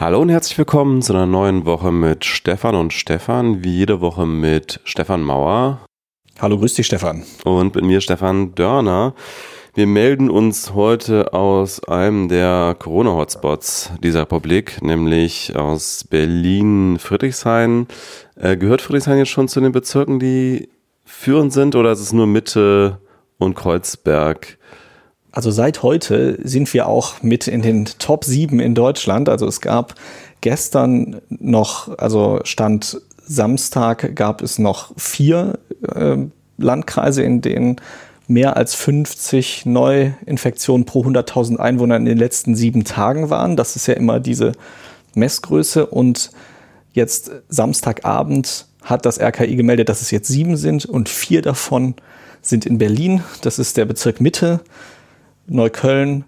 Hallo und herzlich willkommen zu einer neuen Woche mit Stefan und Stefan, wie jede Woche mit Stefan Mauer. Hallo, grüß dich Stefan. Und mit mir Stefan Dörner. Wir melden uns heute aus einem der Corona-Hotspots dieser Republik, nämlich aus Berlin-Friedrichshain. Äh, gehört Friedrichshain jetzt schon zu den Bezirken, die führend sind oder ist es nur Mitte und Kreuzberg? Also seit heute sind wir auch mit in den Top 7 in Deutschland. Also es gab gestern noch, also Stand Samstag gab es noch vier äh, Landkreise, in denen mehr als 50 Neuinfektionen pro 100.000 Einwohner in den letzten sieben Tagen waren. Das ist ja immer diese Messgröße. Und jetzt Samstagabend hat das RKI gemeldet, dass es jetzt sieben sind und vier davon sind in Berlin. Das ist der Bezirk Mitte. Neukölln,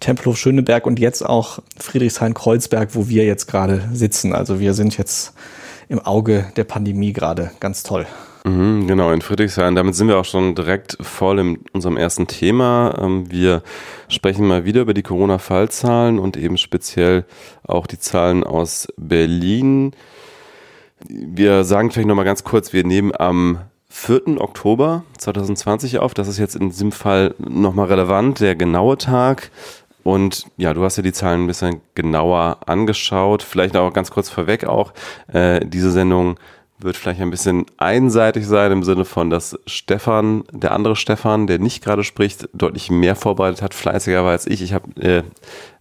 Tempelhof Schöneberg und jetzt auch Friedrichshain-Kreuzberg, wo wir jetzt gerade sitzen. Also wir sind jetzt im Auge der Pandemie gerade. Ganz toll. Mhm, genau, in Friedrichshain. Damit sind wir auch schon direkt voll in unserem ersten Thema. Ähm, wir sprechen mal wieder über die Corona-Fallzahlen und eben speziell auch die Zahlen aus Berlin. Wir sagen vielleicht nochmal ganz kurz, wir nehmen am 4. Oktober 2020 auf. Das ist jetzt in diesem Fall nochmal relevant, der genaue Tag. Und ja, du hast ja die Zahlen ein bisschen genauer angeschaut. Vielleicht auch ganz kurz vorweg auch, äh, diese Sendung wird vielleicht ein bisschen einseitig sein im Sinne von, dass Stefan, der andere Stefan, der nicht gerade spricht, deutlich mehr vorbereitet hat, fleißiger war als ich. Ich habe, äh,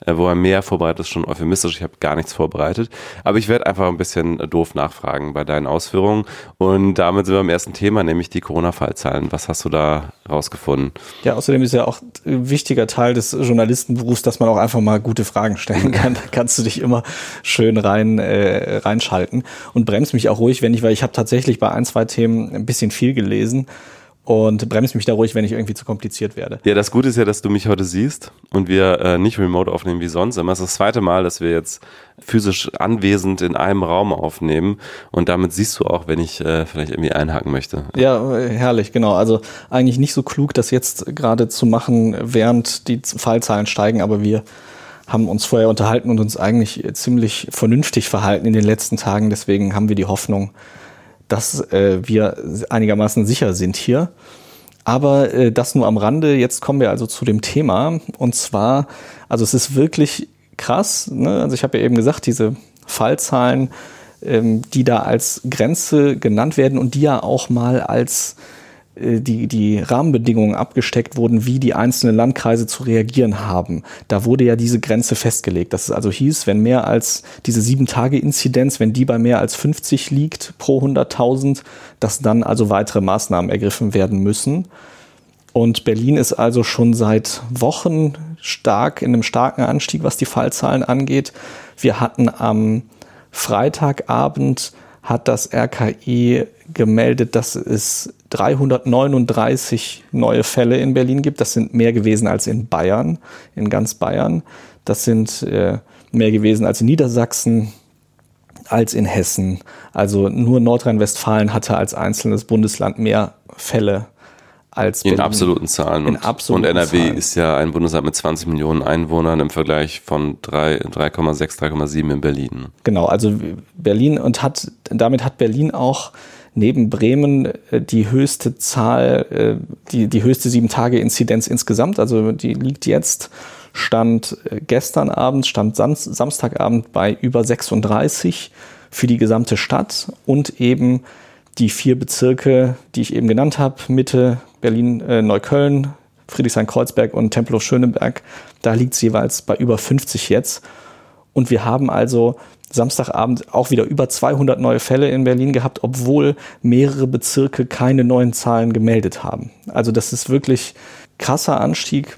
äh, wo er mehr vorbereitet ist, schon euphemistisch. Ich habe gar nichts vorbereitet. Aber ich werde einfach ein bisschen doof nachfragen bei deinen Ausführungen. Und damit sind wir am ersten Thema, nämlich die Corona-Fallzahlen. Was hast du da rausgefunden? Ja, außerdem ist ja auch ein wichtiger Teil des Journalistenberufs, dass man auch einfach mal gute Fragen stellen kann. Da kannst du dich immer schön rein äh, reinschalten und bremst mich auch ruhig, wenn ich weil ich habe tatsächlich bei ein, zwei Themen ein bisschen viel gelesen und bremst mich da ruhig, wenn ich irgendwie zu kompliziert werde. Ja, das Gute ist ja, dass du mich heute siehst und wir äh, nicht remote aufnehmen wie sonst. Immer ist das zweite Mal, dass wir jetzt physisch anwesend in einem Raum aufnehmen und damit siehst du auch, wenn ich äh, vielleicht irgendwie einhaken möchte. Ja, herrlich, genau. Also eigentlich nicht so klug, das jetzt gerade zu machen, während die Fallzahlen steigen, aber wir haben uns vorher unterhalten und uns eigentlich ziemlich vernünftig verhalten in den letzten Tagen. Deswegen haben wir die Hoffnung, dass äh, wir einigermaßen sicher sind hier. Aber äh, das nur am Rande. Jetzt kommen wir also zu dem Thema. Und zwar, also es ist wirklich krass. Ne? Also ich habe ja eben gesagt, diese Fallzahlen, ähm, die da als Grenze genannt werden und die ja auch mal als die, die Rahmenbedingungen abgesteckt wurden, wie die einzelnen Landkreise zu reagieren haben. Da wurde ja diese Grenze festgelegt. Dass es also hieß, wenn mehr als diese sieben Tage Inzidenz, wenn die bei mehr als 50 liegt pro 100.000, dass dann also weitere Maßnahmen ergriffen werden müssen. Und Berlin ist also schon seit Wochen stark in einem starken Anstieg, was die Fallzahlen angeht. Wir hatten am Freitagabend hat das RKI gemeldet, dass es 339 neue Fälle in Berlin gibt. Das sind mehr gewesen als in Bayern, in ganz Bayern. Das sind äh, mehr gewesen als in Niedersachsen, als in Hessen. Also nur Nordrhein-Westfalen hatte als einzelnes Bundesland mehr Fälle als Berlin. In absoluten Zahlen. In absoluten und NRW Zahlen. ist ja ein Bundesland mit 20 Millionen Einwohnern im Vergleich von 3,6, 3,7 in Berlin. Genau, also Berlin und hat, damit hat Berlin auch neben Bremen äh, die höchste Zahl, äh, die, die höchste sieben Tage Inzidenz insgesamt. Also die liegt jetzt stand äh, gestern Abend, stand Samstagabend bei über 36 für die gesamte Stadt und eben die vier Bezirke, die ich eben genannt habe, Mitte, Berlin, äh, Neukölln, Friedrichshain-Kreuzberg und Tempelhof-Schöneberg, da liegt es jeweils bei über 50 jetzt. Und wir haben also Samstagabend auch wieder über 200 neue Fälle in Berlin gehabt, obwohl mehrere Bezirke keine neuen Zahlen gemeldet haben. Also das ist wirklich krasser Anstieg.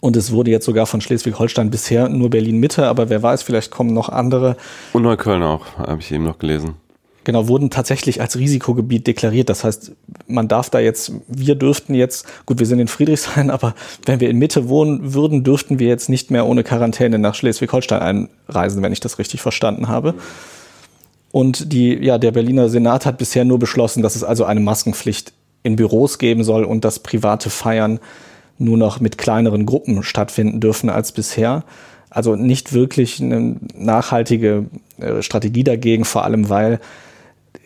Und es wurde jetzt sogar von Schleswig-Holstein bisher nur Berlin-Mitte, aber wer weiß, vielleicht kommen noch andere. Und Neukölln auch, habe ich eben noch gelesen. Genau, wurden tatsächlich als Risikogebiet deklariert. Das heißt, man darf da jetzt, wir dürften jetzt, gut, wir sind in Friedrichshain, aber wenn wir in Mitte wohnen würden, dürften wir jetzt nicht mehr ohne Quarantäne nach Schleswig-Holstein einreisen, wenn ich das richtig verstanden habe. Und die, ja, der Berliner Senat hat bisher nur beschlossen, dass es also eine Maskenpflicht in Büros geben soll und dass private Feiern nur noch mit kleineren Gruppen stattfinden dürfen als bisher. Also nicht wirklich eine nachhaltige äh, Strategie dagegen, vor allem weil,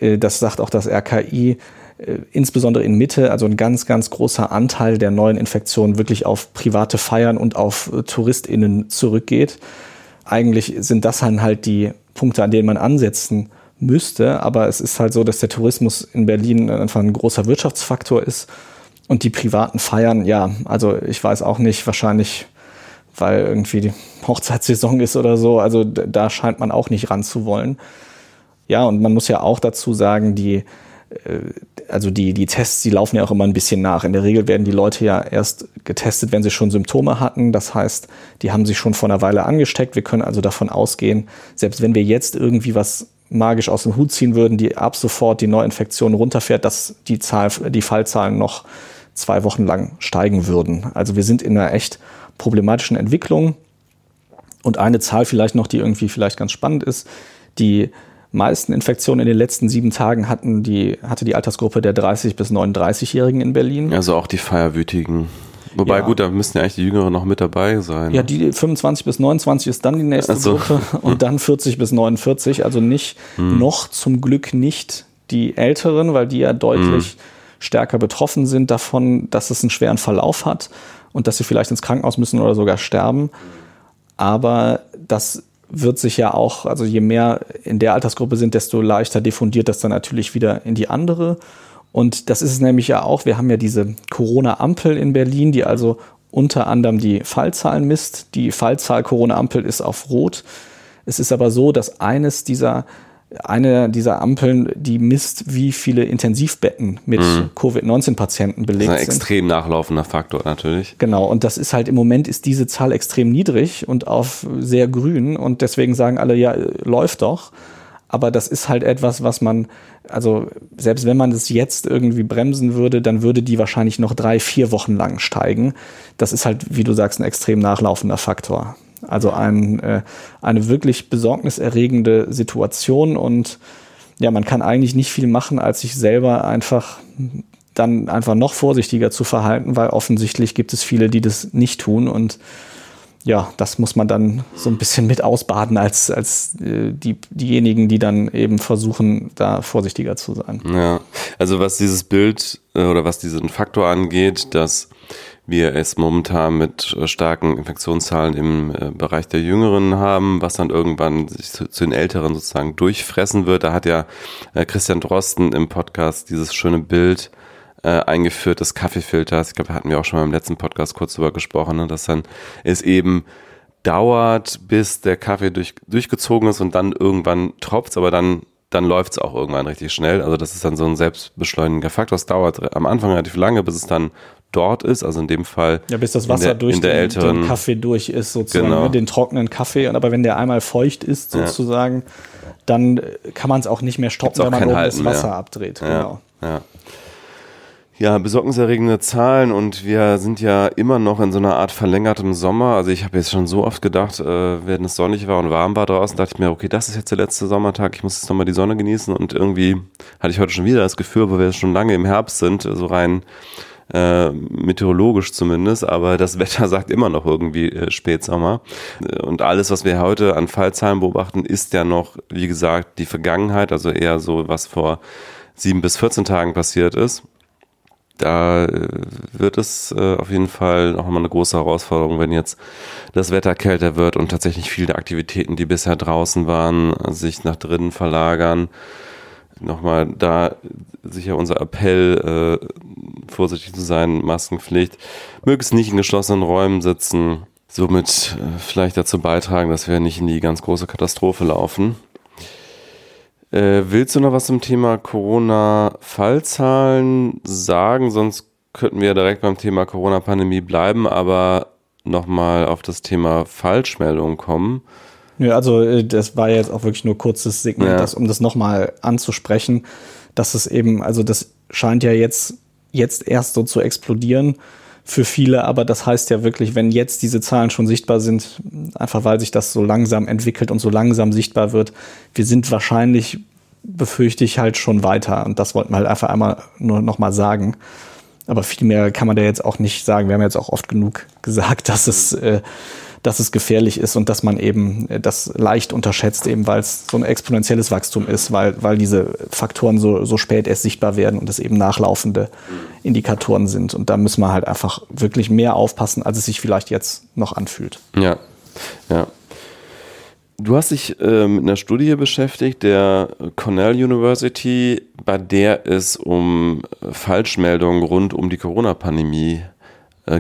das sagt auch das RKI, äh, insbesondere in Mitte, also ein ganz, ganz großer Anteil der neuen Infektionen wirklich auf private Feiern und auf TouristInnen zurückgeht. Eigentlich sind das dann halt die Punkte, an denen man ansetzen müsste, aber es ist halt so, dass der Tourismus in Berlin einfach ein großer Wirtschaftsfaktor ist und die privaten Feiern, ja, also ich weiß auch nicht, wahrscheinlich weil irgendwie die Hochzeitssaison ist oder so. Also da scheint man auch nicht ran zu wollen. Ja, und man muss ja auch dazu sagen, die, äh, also die, die Tests, die laufen ja auch immer ein bisschen nach. In der Regel werden die Leute ja erst getestet, wenn sie schon Symptome hatten. Das heißt, die haben sich schon vor einer Weile angesteckt. Wir können also davon ausgehen, selbst wenn wir jetzt irgendwie was magisch aus dem Hut ziehen würden, die ab sofort die Neuinfektion runterfährt, dass die Zahl, die Fallzahlen noch zwei Wochen lang steigen würden. Also wir sind in einer echt problematischen Entwicklung. Und eine Zahl vielleicht noch, die irgendwie vielleicht ganz spannend ist, die meisten Infektionen in den letzten sieben Tagen hatten die, hatte die Altersgruppe der 30- bis 39-Jährigen in Berlin. Also auch die Feierwütigen. Wobei, ja. gut, da müssten ja eigentlich die Jüngeren noch mit dabei sein. Ja, die 25 bis 29 ist dann die nächste also. Gruppe und dann 40 bis 49. Also nicht, hm. noch zum Glück nicht die Älteren, weil die ja deutlich hm. stärker betroffen sind davon, dass es einen schweren Verlauf hat und dass sie vielleicht ins Krankenhaus müssen oder sogar sterben. Aber das wird sich ja auch, also je mehr in der Altersgruppe sind, desto leichter diffundiert das dann natürlich wieder in die andere. Und das ist es nämlich ja auch. Wir haben ja diese Corona-Ampel in Berlin, die also unter anderem die Fallzahlen misst. Die Fallzahl Corona-Ampel ist auf Rot. Es ist aber so, dass eines dieser eine dieser Ampeln, die misst, wie viele Intensivbetten mit mhm. Covid-19-Patienten belegt das ist ein extrem nachlaufender Faktor natürlich. Genau, und das ist halt im Moment ist diese Zahl extrem niedrig und auf sehr grün und deswegen sagen alle, ja, läuft doch. Aber das ist halt etwas, was man, also selbst wenn man das jetzt irgendwie bremsen würde, dann würde die wahrscheinlich noch drei, vier Wochen lang steigen. Das ist halt, wie du sagst, ein extrem nachlaufender Faktor. Also ein, äh, eine wirklich besorgniserregende Situation und ja, man kann eigentlich nicht viel machen, als sich selber einfach dann einfach noch vorsichtiger zu verhalten, weil offensichtlich gibt es viele, die das nicht tun und ja, das muss man dann so ein bisschen mit ausbaden als, als äh, die, diejenigen, die dann eben versuchen, da vorsichtiger zu sein. Ja, also was dieses Bild äh, oder was diesen Faktor angeht, dass wir es momentan mit äh, starken Infektionszahlen im äh, Bereich der Jüngeren haben, was dann irgendwann sich zu, zu, den Älteren sozusagen durchfressen wird. Da hat ja äh, Christian Drosten im Podcast dieses schöne Bild eingeführt des Kaffeefilters. Ich glaube, da hatten wir auch schon mal im letzten Podcast kurz drüber gesprochen, ne, dass dann es eben dauert, bis der Kaffee durch, durchgezogen ist und dann irgendwann tropft, aber dann dann läuft es auch irgendwann richtig schnell. Also das ist dann so ein selbstbeschleunigender Faktor. Es dauert am Anfang relativ lange, bis es dann dort ist, also in dem Fall. Ja, bis das Wasser der, durch den, älteren, den, Kaffee durch ist, sozusagen, genau. Ne, den trockenen Kaffee. Aber wenn der einmal feucht ist, sozusagen, ja. dann kann man es auch nicht mehr stoppen, wenn man oben das Wasser mehr. abdreht. Ja. Genau. Ja. Ja, besorgniserregende Zahlen und wir sind ja immer noch in so einer Art verlängertem Sommer. Also ich habe jetzt schon so oft gedacht, äh, wenn es sonnig war und warm war draußen, dachte ich mir, okay, das ist jetzt der letzte Sommertag, ich muss jetzt nochmal die Sonne genießen und irgendwie hatte ich heute schon wieder das Gefühl, wo wir schon lange im Herbst sind, so rein äh, meteorologisch zumindest, aber das Wetter sagt immer noch irgendwie äh, Spätsommer. Und alles, was wir heute an Fallzahlen beobachten, ist ja noch, wie gesagt, die Vergangenheit, also eher so, was vor sieben bis 14 Tagen passiert ist. Da äh, wird es äh, auf jeden Fall noch mal eine große Herausforderung, wenn jetzt das Wetter kälter wird und tatsächlich viele Aktivitäten, die bisher draußen waren, sich nach drinnen verlagern. Nochmal da sicher unser Appell, äh, vorsichtig zu sein, Maskenpflicht, möglichst nicht in geschlossenen Räumen sitzen, somit äh, vielleicht dazu beitragen, dass wir nicht in die ganz große Katastrophe laufen. Äh, willst du noch was zum Thema Corona-Fallzahlen sagen? Sonst könnten wir direkt beim Thema Corona-Pandemie bleiben, aber nochmal auf das Thema Falschmeldungen kommen. Ja, also äh, das war jetzt auch wirklich nur kurzes Signal, ja. das, um das nochmal anzusprechen, dass es eben, also das scheint ja jetzt, jetzt erst so zu explodieren für viele, aber das heißt ja wirklich, wenn jetzt diese Zahlen schon sichtbar sind, einfach weil sich das so langsam entwickelt und so langsam sichtbar wird, wir sind wahrscheinlich, befürchte ich, halt schon weiter. Und das wollten wir halt einfach einmal nur nochmal sagen. Aber viel mehr kann man da jetzt auch nicht sagen. Wir haben jetzt auch oft genug gesagt, dass es äh, dass es gefährlich ist und dass man eben das leicht unterschätzt, eben weil es so ein exponentielles Wachstum ist, weil, weil diese Faktoren so, so spät erst sichtbar werden und es eben nachlaufende Indikatoren sind. Und da müssen wir halt einfach wirklich mehr aufpassen, als es sich vielleicht jetzt noch anfühlt. Ja, ja. Du hast dich äh, mit einer Studie beschäftigt, der Cornell University, bei der es um Falschmeldungen rund um die Corona-Pandemie äh,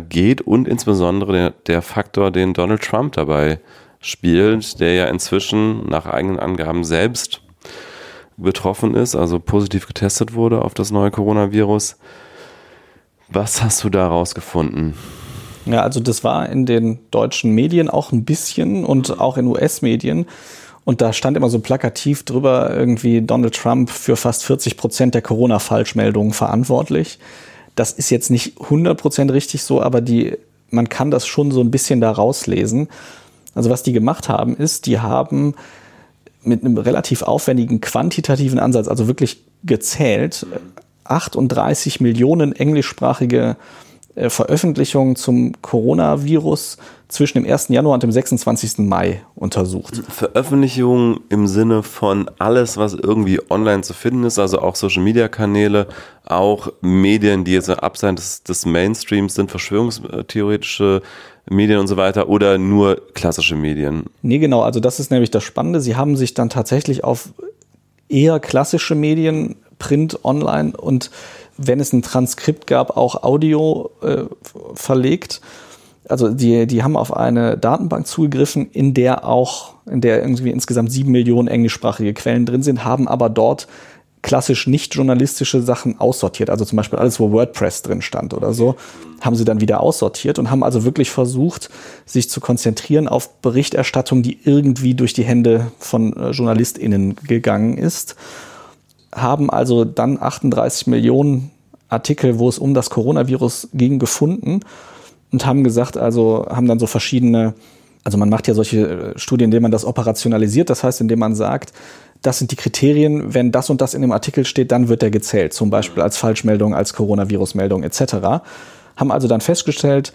geht und insbesondere der, der Faktor, den Donald Trump dabei spielt, der ja inzwischen nach eigenen Angaben selbst betroffen ist, also positiv getestet wurde auf das neue Coronavirus. Was hast du da rausgefunden? Ja, also das war in den deutschen Medien auch ein bisschen und auch in US-Medien. Und da stand immer so plakativ drüber, irgendwie Donald Trump für fast 40 Prozent der Corona-Falschmeldungen verantwortlich. Das ist jetzt nicht 100 Prozent richtig so, aber die, man kann das schon so ein bisschen da rauslesen. Also was die gemacht haben, ist, die haben mit einem relativ aufwendigen quantitativen Ansatz, also wirklich gezählt, 38 Millionen englischsprachige äh, Veröffentlichungen zum Coronavirus zwischen dem 1. Januar und dem 26. Mai untersucht. Veröffentlichungen im Sinne von alles, was irgendwie online zu finden ist, also auch Social-Media-Kanäle, auch Medien, die jetzt abseits des, des Mainstreams sind, verschwörungstheoretische Medien und so weiter oder nur klassische Medien? Nee, genau, also das ist nämlich das Spannende. Sie haben sich dann tatsächlich auf eher klassische Medien, Print, Online und wenn es ein Transkript gab, auch Audio äh, verlegt. Also die, die haben auf eine Datenbank zugegriffen, in der auch, in der irgendwie insgesamt sieben Millionen englischsprachige Quellen drin sind, haben aber dort klassisch nicht journalistische Sachen aussortiert. Also zum Beispiel alles, wo WordPress drin stand oder so, haben sie dann wieder aussortiert und haben also wirklich versucht, sich zu konzentrieren auf Berichterstattung, die irgendwie durch die Hände von äh, JournalistInnen gegangen ist haben also dann 38 Millionen Artikel, wo es um das Coronavirus ging, gefunden und haben gesagt, also haben dann so verschiedene, also man macht ja solche äh, Studien, indem man das operationalisiert, das heißt, indem man sagt, das sind die Kriterien, wenn das und das in dem Artikel steht, dann wird der gezählt, zum Beispiel als Falschmeldung, als Coronavirus-Meldung etc. Haben also dann festgestellt,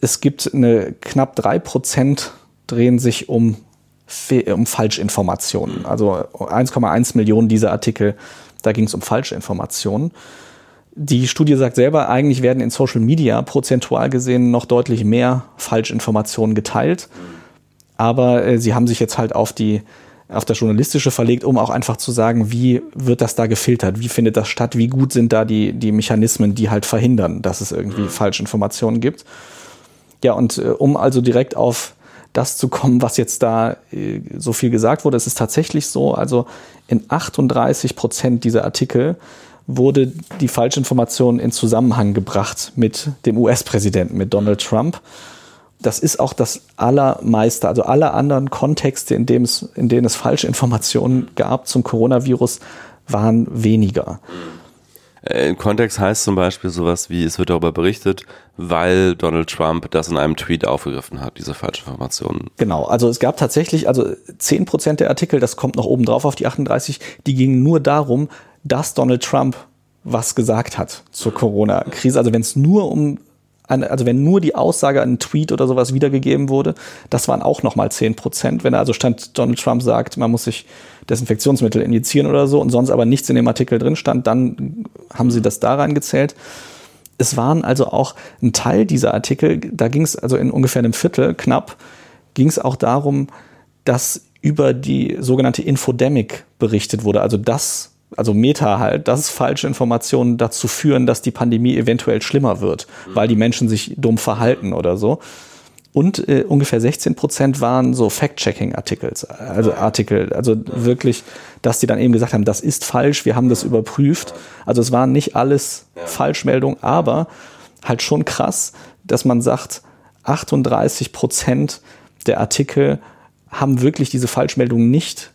es gibt eine knapp drei Prozent drehen sich um um Falschinformationen. Also 1,1 Millionen dieser Artikel, da ging es um Falschinformationen. Die Studie sagt selber, eigentlich werden in Social Media prozentual gesehen noch deutlich mehr Falschinformationen geteilt. Aber äh, sie haben sich jetzt halt auf die auf das Journalistische verlegt, um auch einfach zu sagen, wie wird das da gefiltert, wie findet das statt, wie gut sind da die, die Mechanismen, die halt verhindern, dass es irgendwie Falschinformationen gibt. Ja, und äh, um also direkt auf das zu kommen, was jetzt da äh, so viel gesagt wurde. Es ist tatsächlich so, also in 38 Prozent dieser Artikel wurde die Falschinformation in Zusammenhang gebracht mit dem US-Präsidenten, mit Donald Trump. Das ist auch das allermeiste, also alle anderen Kontexte, in, dem es, in denen es Falschinformationen gab zum Coronavirus, waren weniger. Äh, Im Kontext heißt zum Beispiel sowas wie, es wird darüber berichtet, weil Donald Trump das in einem Tweet aufgegriffen hat, diese Falschinformationen. Genau, also es gab tatsächlich, also 10% der Artikel, das kommt noch oben drauf auf die 38, die gingen nur darum, dass Donald Trump was gesagt hat zur Corona-Krise. Also wenn es nur um also wenn nur die Aussage an einen Tweet oder sowas wiedergegeben wurde, das waren auch nochmal 10 Prozent. Wenn also stand, Donald Trump sagt, man muss sich Desinfektionsmittel injizieren oder so und sonst aber nichts in dem Artikel drin stand, dann haben sie das da reingezählt. Es waren also auch ein Teil dieser Artikel, da ging es also in ungefähr einem Viertel knapp, ging es auch darum, dass über die sogenannte Infodemic berichtet wurde, also das also Meta halt, dass falsche Informationen dazu führen, dass die Pandemie eventuell schlimmer wird, weil die Menschen sich dumm verhalten oder so. Und äh, ungefähr 16 Prozent waren so Fact-Checking-Artikel, also Artikel, also wirklich, dass die dann eben gesagt haben, das ist falsch, wir haben das überprüft. Also es waren nicht alles Falschmeldungen, aber halt schon krass, dass man sagt, 38 Prozent der Artikel haben wirklich diese Falschmeldung nicht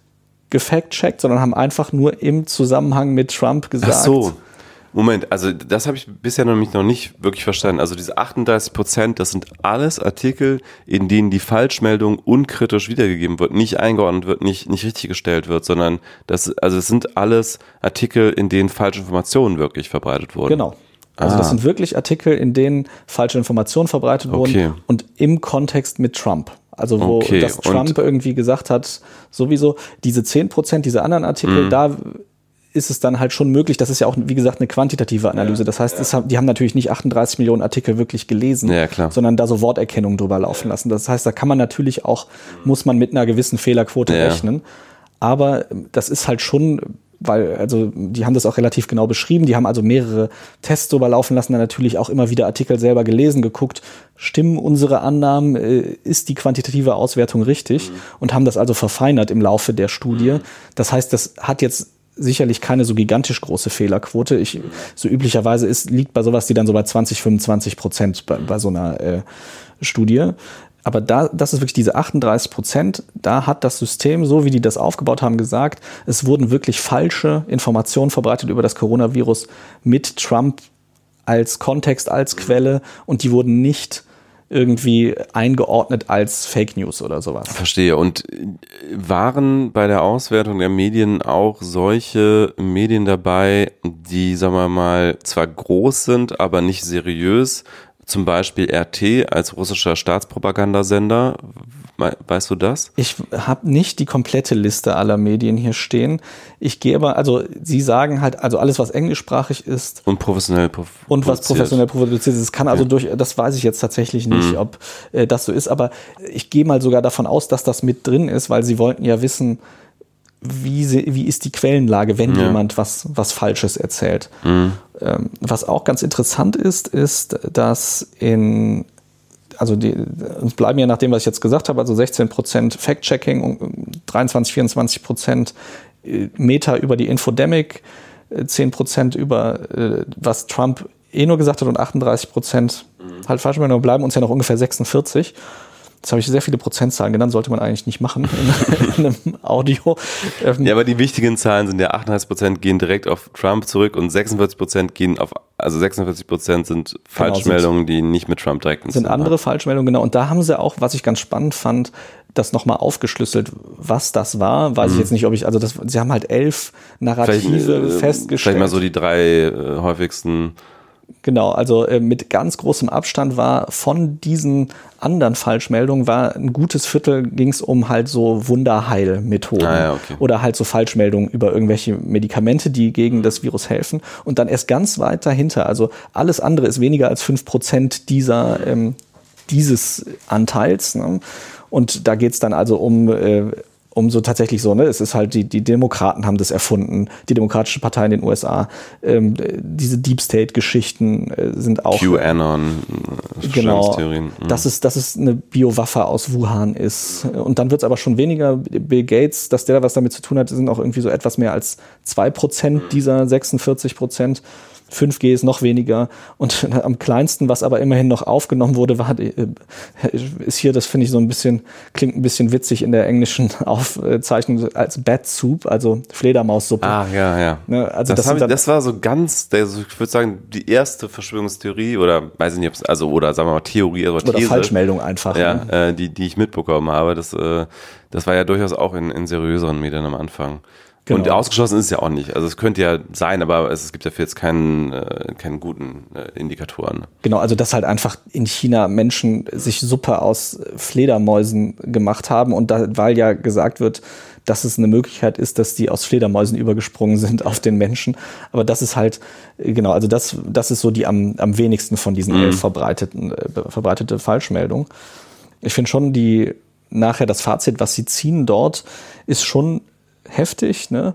gefact-checkt, sondern haben einfach nur im Zusammenhang mit Trump gesagt. Ach so. Moment, also das habe ich bisher nämlich noch nicht wirklich verstanden. Also diese 38 Prozent, das sind alles Artikel, in denen die Falschmeldung unkritisch wiedergegeben wird, nicht eingeordnet wird, nicht, nicht richtig gestellt wird, sondern das, also es sind alles Artikel, in denen falsche Informationen wirklich verbreitet wurden. Genau. Also ah. das sind wirklich Artikel, in denen falsche Informationen verbreitet wurden okay. und im Kontext mit Trump. Also wo Okay, dass Trump und- irgendwie gesagt hat, sowieso diese 10 Prozent, diese anderen Artikel, Mhm. da ist es dann halt schon möglich, das ist ja auch, wie gesagt, eine quantitative Analyse. Das heißt, es die haben natürlich nicht 38 Millionen Artikel wirklich gelesen, sondern da so Worterkennung drüber laufen lassen. Das heißt, da kann man natürlich auch, muss man mit einer gewissen Fehlerquote rechnen. Aber das ist halt schon, weil, also die haben das auch relativ genau beschrieben, die haben also mehrere Tests drüber laufen lassen, dann natürlich auch immer wieder Artikel selber gelesen, geguckt, stimmen unsere Annahmen, äh, ist die quantitative Auswertung richtig? Und haben das also verfeinert im Laufe der Studie. Das heißt, das hat jetzt sicherlich keine so gigantisch große Fehlerquote. Ich, so üblicherweise ist, liegt bei sowas, die dann so bei 20, 25 Prozent bei, bei so einer äh, Studie. Aber da, das ist wirklich diese 38 Prozent. Da hat das System, so wie die das aufgebaut haben, gesagt, es wurden wirklich falsche Informationen verbreitet über das Coronavirus mit Trump als Kontext, als Quelle und die wurden nicht irgendwie eingeordnet als Fake News oder sowas. Verstehe. Und äh, waren bei der Auswertung der Medien auch solche Medien dabei, die, sagen wir mal, zwar groß sind, aber nicht seriös? Zum Beispiel RT als russischer Staatspropagandasender. We- Weißt du das? Ich habe nicht die komplette Liste aller Medien hier stehen. Ich gehe aber, also Sie sagen halt, also alles, was englischsprachig ist Und professionell prof und was produziert. professionell produziert ist, das kann also durch, das weiß ich jetzt tatsächlich nicht, Mhm. ob äh, das so ist, aber ich gehe mal sogar davon aus, dass das mit drin ist, weil Sie wollten ja wissen, wie, sie, wie ist die Quellenlage, wenn Ja. Mhm. jemand was, was Falsches erzählt. Ähm, was auch ganz interessant ist, ist, dass in also die, uns bleiben ja nach dem, was ich jetzt gesagt habe, also 16 Prozent Fact-Checking und 23, 24 Prozent äh, Meta über die Infodemic, äh, 10 Prozent über äh, was Trump eh nur gesagt hat und 38 Prozent halt falsch bleiben uns ja noch ungefähr 46. Jetzt habe ich sehr viele Prozentzahlen genannt, sollte man eigentlich nicht machen in, in einem Audio. Ähm, Ja, aber die wichtigen Zahlen sind ja 38% gehen direkt auf Trump zurück und 46% gehen auf, also 46% sind Falschmeldungen, die nicht mit Trump direkt Genau, sind andere Falschmeldungen, genau. Und da haben sie auch, was ich ganz spannend fand, das nochmal aufgeschlüsselt, was das war. Weiß ich jetzt nicht, ob ich, also das, sie haben halt elf Mhm. Vielleicht, Narrative äh, festgestellt. vielleicht mal so die drei äh, häufigsten. Genau, also äh, mit ganz großem Abstand war von diesen anderen Falschmeldungen war ein gutes Viertel ging es um halt so Wunderheilmethoden Ah, ja, okay. oder halt so Falschmeldungen über irgendwelche Medikamente, die gegen das Virus helfen und dann erst ganz weit dahinter, also alles andere ist weniger als fünf Prozent dieser ähm, dieses Anteils ne? und da geht's dann also um äh, um so tatsächlich so, ne, es ist halt, die, die Demokraten haben das erfunden, die Demokratische Partei in den USA, ähm, diese Deep State-Geschichten äh, sind auch QAnon, äh, genau. Mhm. dass es, dass es eine Biowaffe aus Wuhan ist. Und dann wird es aber schon weniger. Bill Gates, dass der da was damit zu tun hat, sind auch irgendwie so etwas mehr als zwei Prozent dieser 46 Prozent. 5G ist noch weniger. Und am kleinsten, was aber immerhin noch aufgenommen wurde, war, äh, ist hier, das finde ich so ein bisschen, klingt ein bisschen witzig in der englischen Aufzeichnung als Bat Soup, also Fledermaussuppe. Ah, ja, ja. Ne, also das, das ich, das war so ganz, der, so, ich würde sagen, die erste Verschwörungstheorie oder weiß ich nicht, also oder sagen wir mal Theorie oder, Oder These, Falschmeldung einfach. ja, ne? äh, die, die ich mitbekommen habe. Das, äh, das war ja durchaus auch in, in seriöseren Medien am Anfang. Genau. Und ausgeschlossen ist es ja auch nicht. Also es könnte ja sein, aber es, gibt dafür jetzt keinen, äh, keinen guten äh, Indikatoren. Genau, also dass halt einfach in China Menschen sich Suppe aus Fledermäusen gemacht haben und da, weil ja gesagt wird, dass es eine Möglichkeit ist, dass die aus Fledermäusen übergesprungen sind auf den Menschen. Aber das ist halt, äh, genau, also das, das ist so die am, am wenigsten von diesen elf verbreiteten, äh, verbreitete Falschmeldung. Ich finde schon die, nachher das Fazit, was sie ziehen dort, ist schon heftig, ne?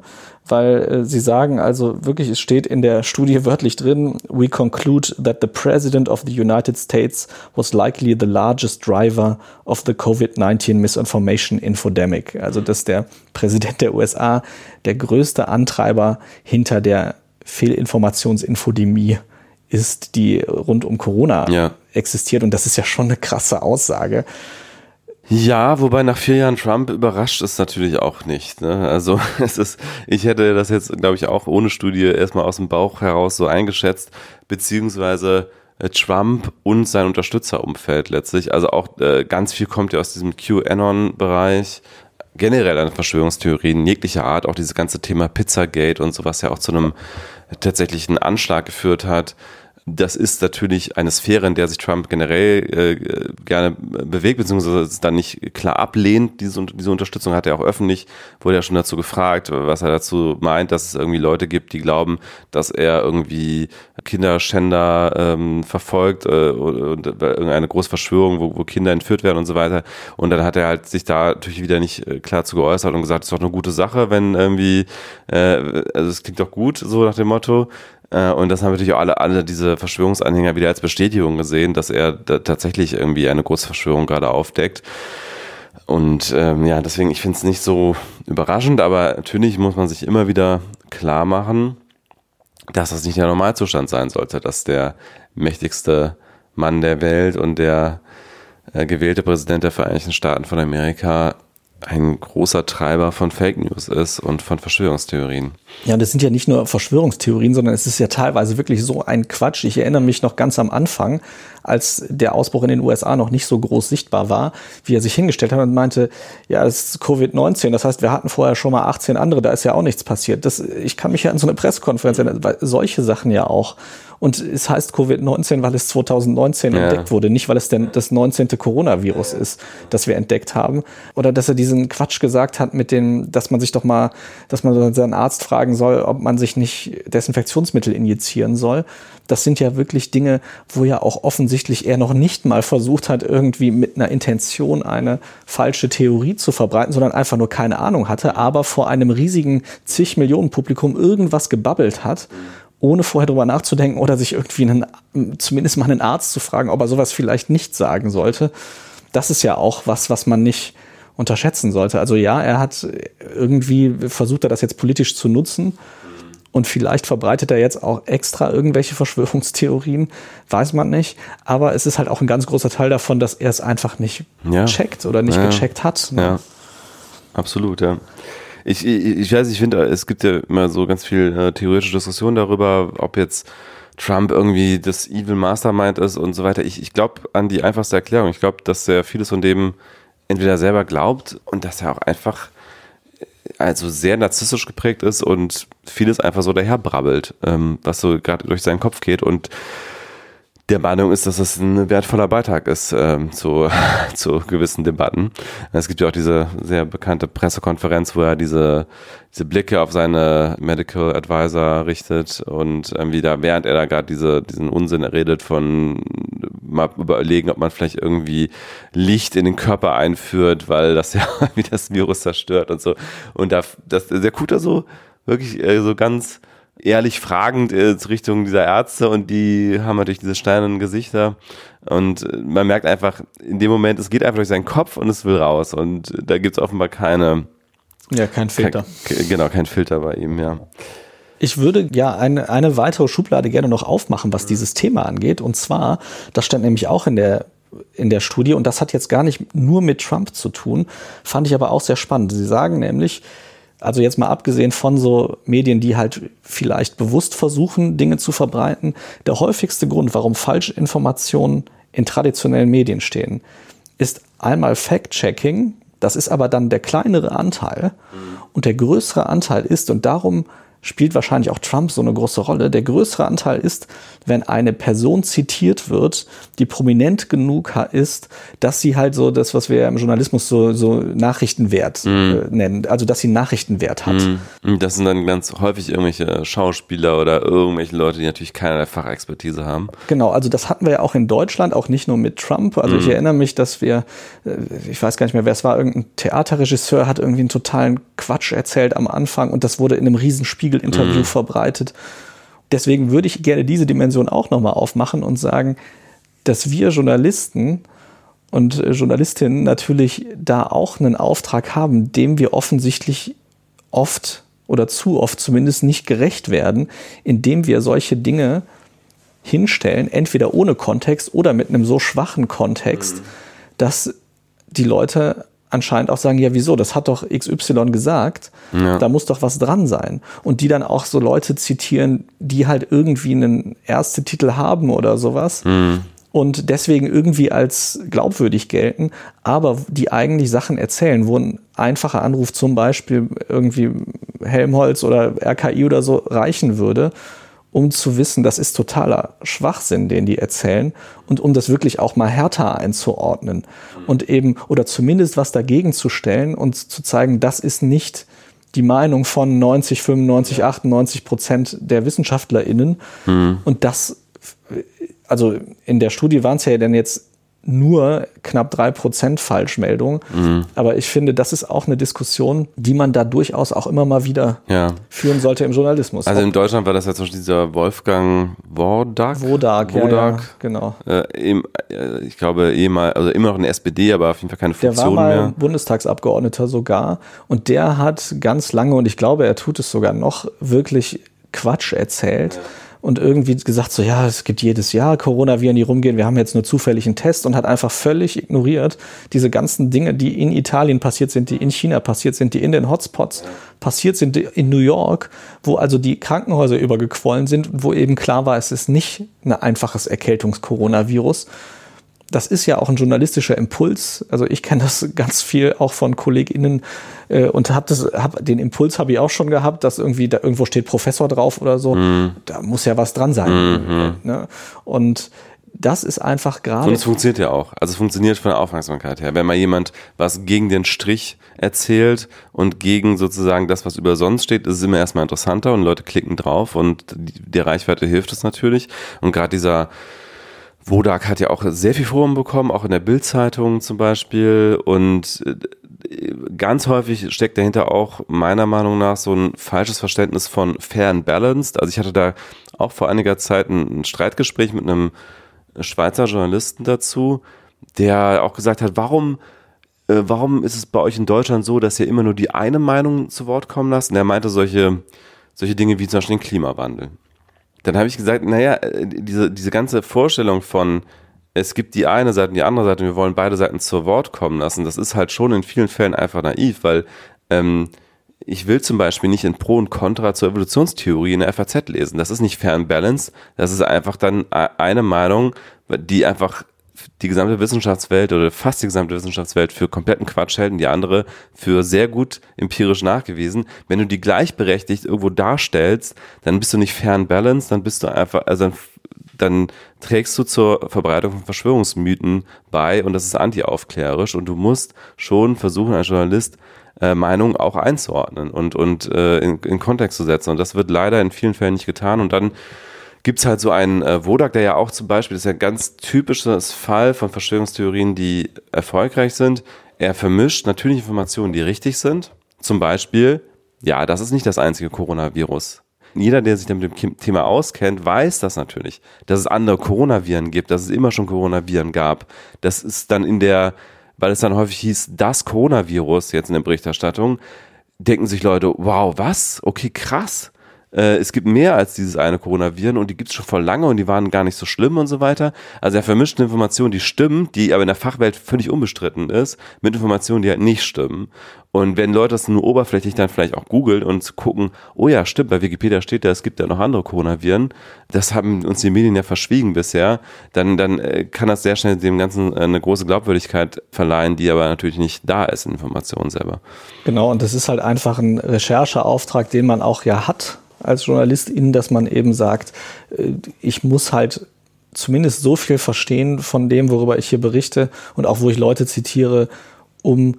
Weil äh, sie sagen also wirklich, es steht in der Studie wörtlich drin, we conclude that the President of the United States was likely the largest driver of the COVID-19 misinformation infodemic. Also dass der Präsident der USA der größte Antreiber hinter der Fehlinformationsinfodemie ist, die rund um Corona Ja. existiert. Und das ist ja schon eine krasse Aussage. Ja, wobei nach vier Jahren Trump überrascht es natürlich auch nicht. Ne? Also es ist, ich hätte das jetzt, glaube ich, auch ohne Studie erstmal aus dem Bauch heraus so eingeschätzt, beziehungsweise äh, Trump und sein Unterstützerumfeld letztlich. Also auch äh, ganz viel kommt ja aus diesem QAnon-Bereich. Generell an Verschwörungstheorien jeglicher Art, auch dieses ganze Thema Pizzagate und so, was ja auch zu einem tatsächlichen Anschlag geführt hat. Das ist natürlich eine Sphäre, in der sich Trump generell äh, gerne bewegt, beziehungsweise dann nicht klar ablehnt. Diese, diese Unterstützung hat er auch öffentlich, wurde ja schon dazu gefragt, was er dazu meint, dass es irgendwie Leute gibt, die glauben, dass er irgendwie Kinderschänder ähm, verfolgt äh, und irgendeine große Verschwörung, wo, wo Kinder entführt werden und so weiter. Und dann hat er halt sich da natürlich wieder nicht äh, klar zu geäußert und gesagt, es ist doch eine gute Sache, wenn irgendwie, äh, also es klingt doch gut, so nach dem Motto. Äh, und das haben natürlich auch alle, alle diese Verschwörungsanhänger wieder als Bestätigung gesehen, dass er tatsächlich irgendwie eine große Verschwörung gerade aufdeckt. Und ähm, ja, deswegen, ich finde es nicht so überraschend, aber natürlich muss man sich immer wieder klar machen, dass das nicht der Normalzustand sein sollte, dass der mächtigste Mann der Welt und der äh, gewählte Präsident der Vereinigten Staaten von Amerika ein großer Treiber von Fake News ist und von Verschwörungstheorien. Ja, das sind ja nicht nur Verschwörungstheorien, sondern es ist ja teilweise wirklich so ein Quatsch. Ich erinnere mich noch ganz am Anfang, als der Ausbruch in den USA noch nicht so groß sichtbar war, wie er sich hingestellt hat und meinte, ja, es ist Covid-19, das heißt, wir hatten vorher schon mal 18 andere, da ist ja auch nichts passiert. Das, ich kann mich ja an so eine Pressekonferenz erinnern, weil solche Sachen ja auch. Und es heißt Covid-19, weil es 2019 ja. entdeckt wurde, nicht weil es denn das 19. Coronavirus ist, das wir entdeckt haben. Oder dass er diesen Quatsch gesagt hat mit dem, dass man sich doch mal, dass man seinen Arzt fragen soll, ob man sich nicht Desinfektionsmittel injizieren soll. Das sind ja wirklich Dinge, wo ja auch offensichtlich er noch nicht mal versucht hat, irgendwie mit einer Intention eine falsche Theorie zu verbreiten, sondern einfach nur keine Ahnung hatte, aber vor einem riesigen zig Millionen Publikum irgendwas gebabbelt hat ohne vorher drüber nachzudenken oder sich irgendwie einen, zumindest mal einen Arzt zu fragen, ob er sowas vielleicht nicht sagen sollte. Das ist ja auch was, was man nicht unterschätzen sollte. Also ja, er hat irgendwie versucht, er das jetzt politisch zu nutzen. Und vielleicht verbreitet er jetzt auch extra irgendwelche Verschwörungstheorien, weiß man nicht. Aber es ist halt auch ein ganz großer Teil davon, dass er es einfach nicht ja. checkt oder nicht ja. gecheckt hat. Ne? Ja, absolut, ja. Ich, ich, ich weiß, ich finde, es gibt ja immer so ganz viel äh, theoretische Diskussion darüber, ob jetzt Trump irgendwie das Evil Mastermind ist und so weiter. Ich, ich glaube an die einfachste Erklärung. Ich glaube, dass er vieles von dem entweder selber glaubt und dass er auch einfach also sehr narzisstisch geprägt ist und vieles einfach so daherbrabbelt, ähm, was so gerade durch seinen Kopf geht. Und der Meinung ist, dass das ein wertvoller Beitrag ist ähm, zu, zu gewissen Debatten. Es gibt ja auch diese sehr bekannte Pressekonferenz, wo er diese, diese Blicke auf seine Medical Advisor richtet und irgendwie da, während er da gerade diese, diesen Unsinn redet von mal überlegen, ob man vielleicht irgendwie Licht in den Körper einführt, weil das ja wie das Virus zerstört und so. Und da, das, der da so wirklich äh, so ganz ehrlich fragend in Richtung dieser Ärzte und die haben natürlich diese steinernen Gesichter und man merkt einfach in dem Moment, es geht einfach durch seinen Kopf und es will raus und da gibt es offenbar keine ja, kein Filter. Kein, genau, kein Filter bei ihm, ja. Ich würde ja eine, eine weitere Schublade gerne noch aufmachen, was dieses Thema angeht. Und zwar, das stand nämlich auch in der in der Studie und das hat jetzt gar nicht nur mit Trump zu tun, fand ich aber auch sehr spannend. Sie sagen nämlich, also jetzt mal abgesehen von so Medien, die halt vielleicht bewusst versuchen, Dinge zu verbreiten, der häufigste Grund, warum Falschinformationen in traditionellen Medien stehen, ist einmal Fact-Checking, das ist aber dann der kleinere Anteil. Mhm. Und der größere Anteil ist, und darum spielt wahrscheinlich auch Trump so eine große Rolle. Der größere Anteil ist, wenn eine Person zitiert wird, die prominent genug ist, dass sie halt so das, was wir im Journalismus so, so Nachrichtenwert mm. äh, nennen, also dass sie Nachrichtenwert hat. Mm. Das sind dann ganz häufig irgendwelche Schauspieler oder irgendwelche Leute, die natürlich keinerlei Fachexpertise haben. Genau, also das hatten wir ja auch in Deutschland, auch nicht nur mit Trump. Also mm. ich erinnere mich, dass wir, äh, ich weiß gar nicht mehr, wer es war, irgendein Theaterregisseur hat irgendwie einen totalen Quatsch erzählt am Anfang und das wurde in einem Riesenspiegel Spiegel-Interview mhm. verbreitet. Deswegen würde ich gerne diese Dimension auch nochmal aufmachen und sagen, dass wir Journalisten und äh, Journalistinnen natürlich da auch einen Auftrag haben, dem wir offensichtlich oft oder zu oft zumindest nicht gerecht werden, indem wir solche Dinge hinstellen, entweder ohne Kontext oder mit einem so schwachen Kontext, mhm. dass die Leute anscheinend auch sagen, ja, wieso, das hat doch XY gesagt, ja. da muss doch was dran sein. Und die dann auch so Leute zitieren, die halt irgendwie einen erste Titel haben oder sowas. Mhm. Und deswegen irgendwie als glaubwürdig gelten, aber die eigentlich Sachen erzählen, wo ein einfacher Anruf zum Beispiel irgendwie Helmholtz oder RKI oder so reichen würde um zu wissen, das ist totaler Schwachsinn, den die erzählen und um das wirklich auch mal härter einzuordnen und eben oder zumindest was dagegen zu stellen und zu zeigen, das ist nicht die Meinung von 90, 95, 98 Prozent der WissenschaftlerInnen. Mhm. Und das, also in der Studie waren es ja dann jetzt nur knapp drei Prozent Falschmeldungen. Mhm. Aber ich finde, das ist auch eine Diskussion, die man da durchaus auch immer mal wieder ja. führen sollte im Journalismus. Also in Deutschland war das ja zum Beispiel dieser Wolfgang Wodak. Wodak, Wodak ja, ja, genau. Äh, äh, ich glaube, ehemal, also immer noch eine SPD, aber auf jeden Fall keine Funktion mehr. Der war mal Bundestagsabgeordneter sogar. Und der hat ganz lange, und ich glaube, er tut es sogar noch, wirklich Quatsch erzählt. Ja und irgendwie gesagt, so ja, es gibt jedes Jahr Coronaviren, die rumgehen, wir haben jetzt nur zufällig einen Test und hat einfach völlig ignoriert diese ganzen Dinge, die in Italien passiert sind, die in China passiert sind, die in den Hotspots passiert sind, in New York, wo also die Krankenhäuser übergequollen sind, wo eben klar war, es ist nicht ein einfaches Erkältungs-Coronavirus, das ist ja auch ein journalistischer Impuls. Also ich kenne das ganz viel auch von KollegInnen äh, und hab das, hab, den Impuls habe ich auch schon gehabt, dass irgendwie da irgendwo steht Professor drauf oder so. Mhm. Da muss ja was dran sein. Mhm. Ne? Und das ist einfach gerade. Und es funktioniert ja auch. Also es funktioniert von der Aufmerksamkeit her. Wenn mal jemand was gegen den Strich erzählt und gegen sozusagen das, was über sonst steht, ist es immer erstmal interessanter und Leute klicken drauf und die, der Reichweite hilft es natürlich. Und gerade dieser Wodak hat ja auch sehr viel Forum bekommen, auch in der Bildzeitung zum Beispiel. Und äh, ganz häufig steckt dahinter auch meiner Meinung nach so ein falsches Verständnis von fair and balanced. Also ich hatte da auch vor einiger Zeit ein Streitgespräch mit einem Schweizer Journalisten dazu, der auch gesagt hat, warum äh, warum ist es bei euch in Deutschland so, dass ihr immer nur die eine Meinung zu Wort kommen lasst? Und er meinte solche, solche Dinge wie zum Beispiel den Klimawandel dann habe ich gesagt, naja, äh, diese, diese ganze Vorstellung von, es gibt die eine Seite und die andere Seite und wir wollen beide Seiten zu Wort kommen lassen, das ist halt schon in vielen Fällen einfach naiv, weil ähm, ich will zum Beispiel nicht in Pro und Contra zur Evolutionstheorie in der FAZ lesen. Das ist nicht fair and balanced. Das ist einfach dann e-, eine Meinung, die einfach die gesamte Wissenschaftswelt oder fast die gesamte Wissenschaftswelt für kompletten Quatsch hält und die andere für sehr gut empirisch nachgewiesen. Wenn du die gleichberechtigt irgendwo darstellst, dann bist du nicht fern balanced, dann bist du einfach, also dann, dann trägst du zur Verbreitung von Verschwörungsmythen bei und das ist antiaufklärisch und du musst schon versuchen als Journalist äh, Meinungen auch einzuordnen und, und äh, in, in Kontext zu setzen und das wird leider in vielen Fällen nicht getan und dann gibt es halt so einen äh, Wodak, der ja auch zum Beispiel, das ist ja ein ganz typisches Fall von Verschwörungstheorien, die erfolgreich sind. Er vermischt natürlich Informationen, die richtig sind. Zum Beispiel, ja, das ist nicht das einzige Coronavirus. Jeder, der sich mit dem Thema auskennt, weiß das natürlich, dass es andere Coronaviren gibt, dass es immer schon Coronaviren gab. Das ist dann in der, weil es dann häufig hieß, das Coronavirus jetzt in der Berichterstattung, denken sich Leute, wow, was? Okay, krass äh, es gibt mehr als dieses eine Coronaviren und die gibt es schon vor lange und die waren gar nicht so schlimm und so weiter. Also er vermischt Informationen, die stimmen, die aber in der Fachwelt völlig unbestritten ist, mit Informationen, die halt nicht stimmen. Und wenn Leute das nur oberflächlich dann vielleicht auch googeln und gucken, oh ja, stimmt, bei Wikipedia steht da, es gibt ja noch andere Coronaviren, das haben uns die Medien ja verschwiegen bisher, dann, dann äh, kann das sehr schnell dem Ganzen äh, eine große Glaubwürdigkeit verleihen, die aber natürlich nicht da ist in Informationen selber. Genau, und das ist halt einfach ein Rechercheauftrag, den man auch ja hat als Journalistin, dass man eben sagt, äh, ich muss halt zumindest so viel verstehen von dem, worüber ich hier berichte und auch wo ich Leute zitiere, um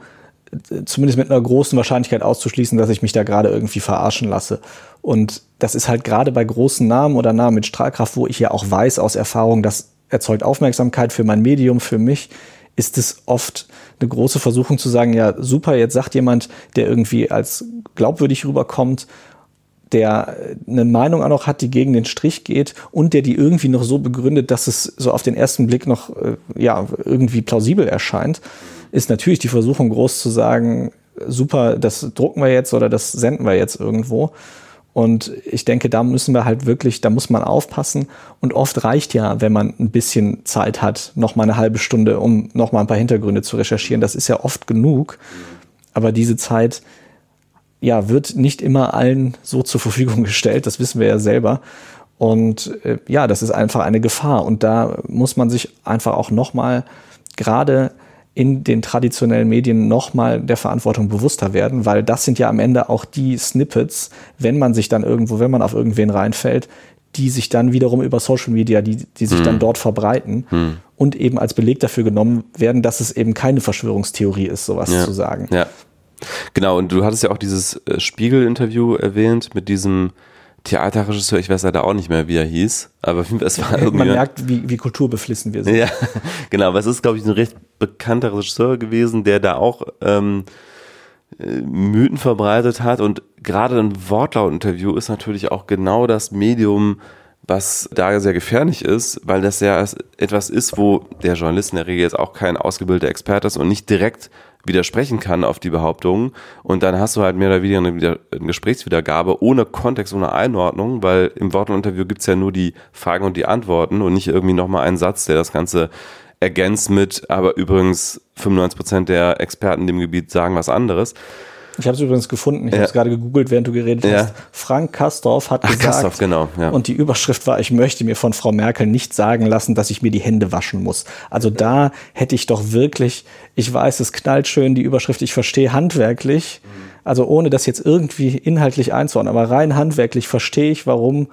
äh, zumindest mit einer großen Wahrscheinlichkeit auszuschließen, dass ich mich da gerade irgendwie verarschen lasse. Und das ist halt gerade bei großen Namen oder Namen mit Strahlkraft, wo ich ja auch weiß aus Erfahrung, das erzeugt Aufmerksamkeit für mein Medium, für mich, ist es oft eine große Versuchung zu sagen, ja, super, jetzt sagt jemand, der irgendwie als glaubwürdig rüberkommt der eine Meinung auch noch hat, die gegen den Strich geht und der die irgendwie noch so begründet, dass es so auf den ersten Blick noch äh, ja irgendwie plausibel erscheint, ist natürlich die Versuchung groß zu sagen, super, das drucken wir jetzt oder das senden wir jetzt irgendwo. Und ich denke, da müssen wir halt wirklich, da muss man aufpassen. Und oft reicht ja, wenn man ein bisschen Zeit hat, noch mal eine halbe Stunde, um noch mal ein paar Hintergründe zu recherchieren. Das ist ja oft genug. Aber diese Zeit, ja, wird nicht immer allen so zur Verfügung gestellt. Das wissen wir ja selber. Und äh, ja, das ist einfach eine Gefahr. Und da muss man sich einfach auch nochmal gerade in den traditionellen Medien nochmal der Verantwortung bewusster werden, weil das sind ja am Ende auch die Snippets, wenn man sich dann irgendwo, wenn man auf irgendwen reinfällt, die sich dann wiederum über Social Media, die, die sich hm. dann dort verbreiten hm. und eben als Beleg dafür genommen werden, dass es eben keine Verschwörungstheorie ist, sowas ja. zu sagen. Ja. Genau, und du hattest ja auch dieses äh, Spiegel-Interview erwähnt mit diesem Theaterregisseur, ich weiß leider auch nicht mehr, wie er hieß, aber es war irgendwie. Man merkt, wie, wie kulturbeflissen wir sind. Ja, genau, aber es ist, glaube ich, ein recht bekannter Regisseur gewesen, der da auch ähm, äh, Mythen verbreitet hat und gerade ein Wortlaut-Interview ist natürlich auch genau das Medium, was da sehr gefährlich ist, weil das ja etwas ist, wo der Journalist in der Regel jetzt auch kein ausgebildeter Experte ist und nicht direkt widersprechen kann auf die Behauptungen. Und dann hast du halt mehr oder weniger eine, eine Gesprächswiedergabe ohne Kontext, ohne Einordnung, weil im Wortinterview gibt's ja nur die Fragen und die Antworten und nicht irgendwie nochmal einen Satz, der das Ganze ergänzt mit, aber übrigens 95 Prozent der Experten in dem Gebiet sagen was anderes. Ich habe es übrigens gefunden. Ich ja. habe es gerade gegoogelt, während du geredet ja. hast. Frank Kastorf hat Ach, gesagt, Kastorf, genau, ja. und die Überschrift war, ich möchte mir von Frau Merkel nicht sagen lassen, dass ich mir die Hände waschen muss. Also da hätte ich doch wirklich, ich weiß, es knallt schön, die Überschrift, ich verstehe handwerklich, also ohne das jetzt irgendwie inhaltlich einzuordnen, aber rein handwerklich verstehe ich, warum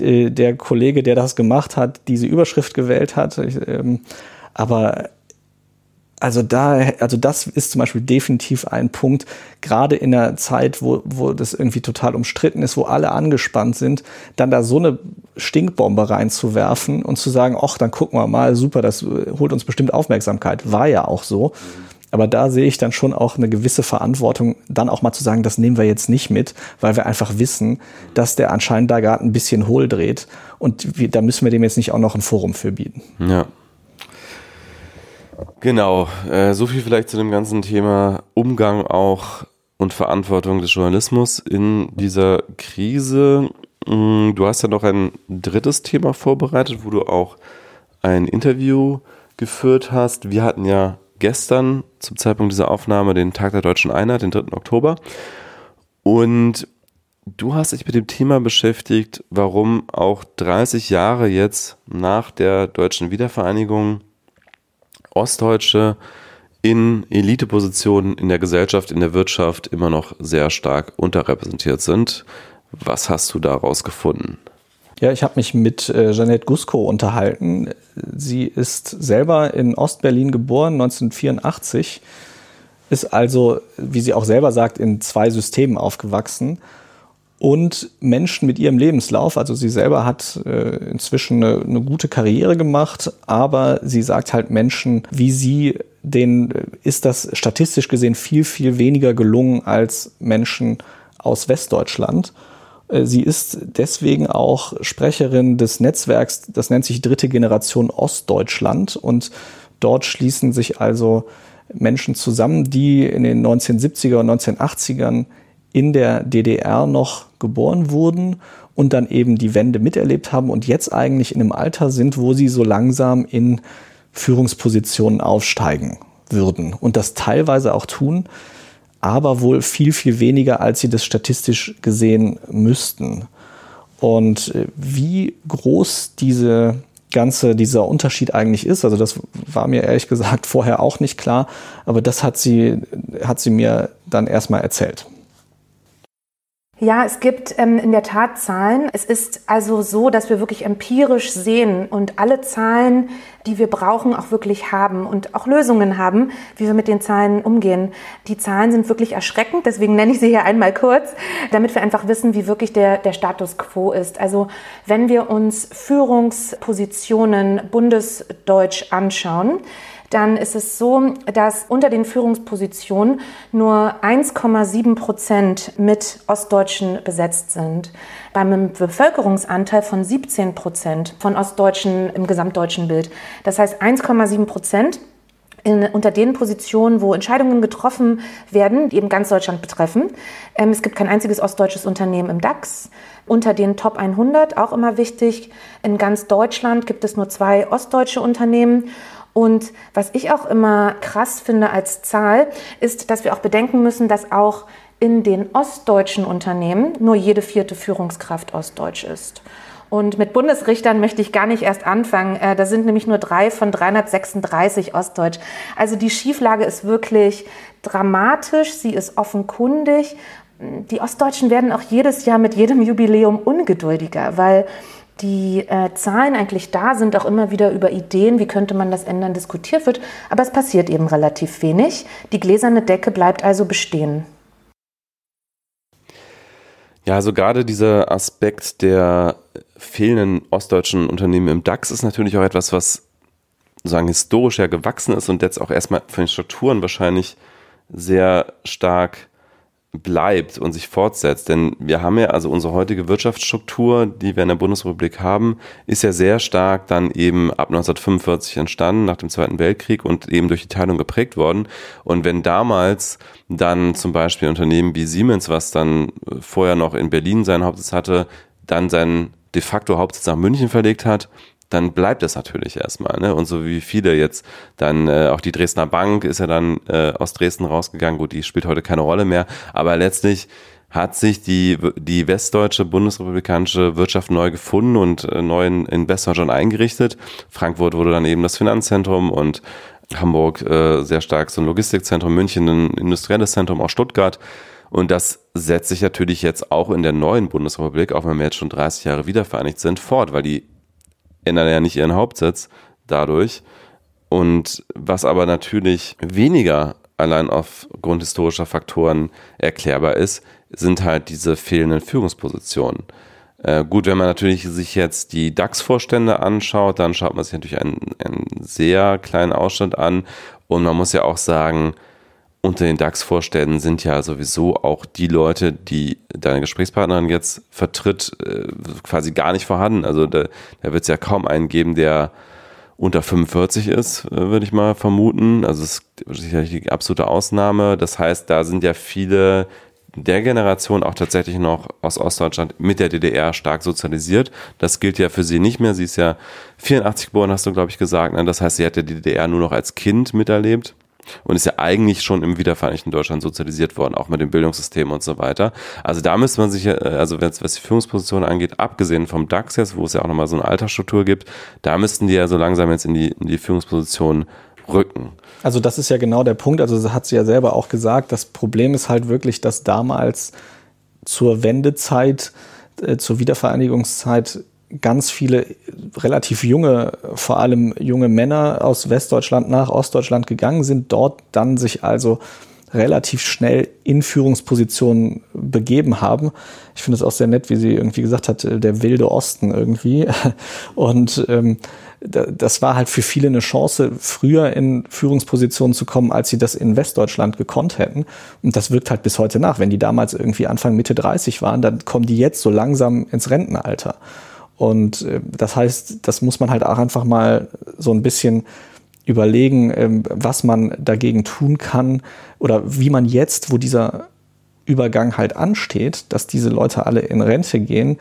äh, der Kollege, der das gemacht hat, diese Überschrift gewählt hat. Ähm, aber also da, also das ist zum Beispiel definitiv ein Punkt, gerade in der Zeit, wo, wo das irgendwie total umstritten ist, wo alle angespannt sind, dann da so eine Stinkbombe reinzuwerfen und zu sagen, ach, dann gucken wir mal, super, das holt uns bestimmt Aufmerksamkeit. War ja auch so. Aber da sehe ich dann schon auch eine gewisse Verantwortung, dann auch mal zu sagen, das nehmen wir jetzt nicht mit, weil wir einfach wissen, dass der anscheinend da gerade ein bisschen hohl dreht. Und wir, da müssen wir dem jetzt nicht auch noch ein Forum für bieten. Ja. Genau, äh, so viel vielleicht zu dem ganzen Thema Umgang auch und Verantwortung des Journalismus in dieser Krise. Mm, du hast ja noch ein drittes Thema vorbereitet, wo du auch ein Interview geführt hast. Wir hatten ja gestern zum Zeitpunkt dieser Aufnahme den Tag der Deutschen Einheit, den 3. Oktober. Und du hast dich mit dem Thema beschäftigt, warum auch 30 Jahre jetzt nach der deutschen Wiedervereinigung Ostdeutsche in Elitepositionen in der Gesellschaft, in der Wirtschaft immer noch sehr stark unterrepräsentiert sind. Was hast du daraus gefunden? Ja, ich habe mich mit äh, Jeanette Gusko unterhalten. Sie ist selber in Ostberlin geboren, 1984, ist also, wie sie auch selber sagt, in zwei Systemen aufgewachsen und Menschen mit ihrem Lebenslauf. Also sie selber hat äh, inzwischen eine, eine, gute Karriere gemacht, aber sie sagt halt Menschen wie sie, denen äh, ist das statistisch gesehen viel, viel weniger gelungen als Menschen aus Westdeutschland. Äh, sie ist deswegen auch Sprecherin des Netzwerks, das nennt sich Dritte Generation Ostdeutschland und dort schließen sich also Menschen zusammen, die in den 1970er und 1980ern in der DDR noch geboren wurden und dann eben die Wende miterlebt haben und jetzt eigentlich in einem Alter sind, wo sie so langsam in Führungspositionen aufsteigen würden und das teilweise auch tun, aber wohl viel, viel weniger, als sie das statistisch gesehen müssten. Und äh, wie groß diese ganze, dieser Unterschied eigentlich ist, also das war mir ehrlich gesagt vorher auch nicht klar, aber das hat sie, hat sie mir dann erstmal erzählt. Ja, es gibt ähm, in der Tat Zahlen. Es ist also so, dass wir wirklich empirisch sehen und alle Zahlen, die wir brauchen, auch wirklich haben und auch Lösungen haben, wie wir mit den Zahlen umgehen. Die Zahlen sind wirklich erschreckend, deswegen nenne ich sie hier einmal kurz, damit wir einfach wissen, wie wirklich der, der Status quo ist. Also wenn wir uns Führungspositionen bundesdeutsch anschauen, dann ist es so, dass unter den Führungspositionen nur 1,7 Prozent mit Ostdeutschen besetzt sind. Beim Bevölkerungsanteil von 17 Prozent von Ostdeutschen im gesamtdeutschen Bild. Das heißt 1,7 Prozent in, unter den Positionen, wo Entscheidungen getroffen werden, die eben ganz Deutschland betreffen. Ähm, es gibt kein einziges ostdeutsches Unternehmen im DAX. Unter den Top 100, auch immer wichtig, in ganz Deutschland gibt es nur zwei ostdeutsche Unternehmen. Und was ich auch immer krass finde als Zahl, ist, dass wir auch bedenken müssen, dass auch in den ostdeutschen Unternehmen nur jede vierte Führungskraft ostdeutsch ist. Und mit Bundesrichtern möchte ich gar nicht erst anfangen. Äh, da sind nämlich nur drei von 336 Ostdeutsch. Also die Schieflage ist wirklich dramatisch, sie ist offenkundig. Die Ostdeutschen werden auch jedes Jahr mit jedem Jubiläum ungeduldiger, weil die äh, Zahlen eigentlich da sind, auch immer wieder über Ideen, wie könnte man das ändern, diskutiert wird. Aber es passiert eben relativ wenig. Die gläserne Decke bleibt also bestehen. Ja, also gerade dieser Aspekt der fehlenden ostdeutschen Unternehmen im DAX ist natürlich auch etwas, was sagen historisch ja gewachsen ist und jetzt auch erstmal von den Strukturen wahrscheinlich sehr stark bleibt und sich fortsetzt. Denn wir haben ja, also unsere heutige Wirtschaftsstruktur, die wir in der Bundesrepublik haben, ist ja sehr stark dann eben ab 1945 entstanden, nach dem Zweiten Weltkrieg und eben durch die Teilung geprägt worden. Und wenn damals dann zum Beispiel Unternehmen wie Siemens, was dann vorher noch in Berlin seinen Hauptsitz hatte, dann seinen de facto Hauptsitz nach München verlegt hat, dann bleibt es natürlich erstmal. Ne? Und so wie viele jetzt dann, äh, auch die Dresdner Bank ist ja dann äh, aus Dresden rausgegangen, gut, die spielt heute keine Rolle mehr, aber letztlich hat sich die, die westdeutsche bundesrepublikanische Wirtschaft neu gefunden und äh, neu in, in Westdeutschland eingerichtet. Frankfurt wurde dann eben das Finanzzentrum und Hamburg äh, sehr stark so ein Logistikzentrum, München ein industrielles Zentrum, auch Stuttgart. Und das setzt sich natürlich jetzt auch in der neuen Bundesrepublik, auch wenn wir jetzt schon 30 Jahre wiedervereinigt sind, fort, weil die ändern ja nicht ihren Hauptsitz dadurch. Und was aber natürlich weniger allein aufgrund historischer Faktoren erklärbar ist, sind halt diese fehlenden Führungspositionen. Äh, gut, wenn man natürlich sich jetzt die DAX-Vorstände anschaut, dann schaut man sich natürlich einen, einen sehr kleinen Ausschnitt an. Und man muss ja auch sagen, unter den DAX-Vorständen sind ja sowieso auch die Leute, die deine Gesprächspartnerin jetzt vertritt, äh, quasi gar nicht vorhanden. Also da, da wird es ja kaum einen geben, der unter 45 ist, äh, würde ich mal vermuten. Also es ist sicherlich die absolute Ausnahme. Das heißt, da sind ja viele der Generation auch tatsächlich noch aus Ostdeutschland mit der DDR stark sozialisiert. Das gilt ja für sie nicht mehr. Sie ist ja 84 geboren, hast du, glaube ich, gesagt. Ne? Das heißt, sie hat ja die DDR nur noch als Kind miterlebt und ist ja eigentlich schon im wiedervereinigten Deutschland sozialisiert worden, auch mit dem Bildungssystem und so weiter. Also da müsste man sich, also was die Führungsposition angeht, abgesehen vom DAX jetzt, wo es ja auch nochmal so eine Altersstruktur gibt, da müssten die ja so langsam jetzt in die, in die Führungsposition rücken. Also das ist ja genau der Punkt, also hat sie ja selber auch gesagt, das Problem ist halt wirklich, dass damals zur Wendezeit, äh, zur Wiedervereinigungszeit ganz viele relativ junge, vor allem junge Männer aus Westdeutschland nach Ostdeutschland gegangen sind, dort dann sich also relativ schnell in Führungspositionen begeben haben. Ich finde es auch sehr nett, wie sie irgendwie gesagt hat, äh, der wilde Osten irgendwie. Und ähm, das war halt für viele eine Chance, früher in Führungspositionen zu kommen, als sie das in Westdeutschland gekonnt hätten. Und das wirkt halt bis heute nach. Wenn die damals irgendwie Anfang Mitte 30 waren, dann kommen die jetzt so langsam ins Rentenalter. Und äh, das heißt, das muss man halt auch einfach mal so ein bisschen überlegen, ähm, was man dagegen tun kann oder wie man jetzt, wo dieser Übergang halt ansteht, dass diese Leute alle in Rente gehen,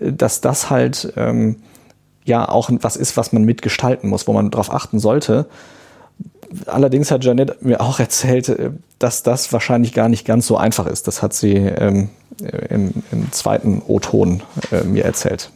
äh, dass das halt ähm, ja auch was ist, was man mitgestalten muss, wo man darauf achten sollte. Allerdings hat Janet mir auch erzählt, äh, dass das wahrscheinlich gar nicht ganz so einfach ist. Das hat sie ähm, im, im, zweiten O-Ton äh, mir erzählt.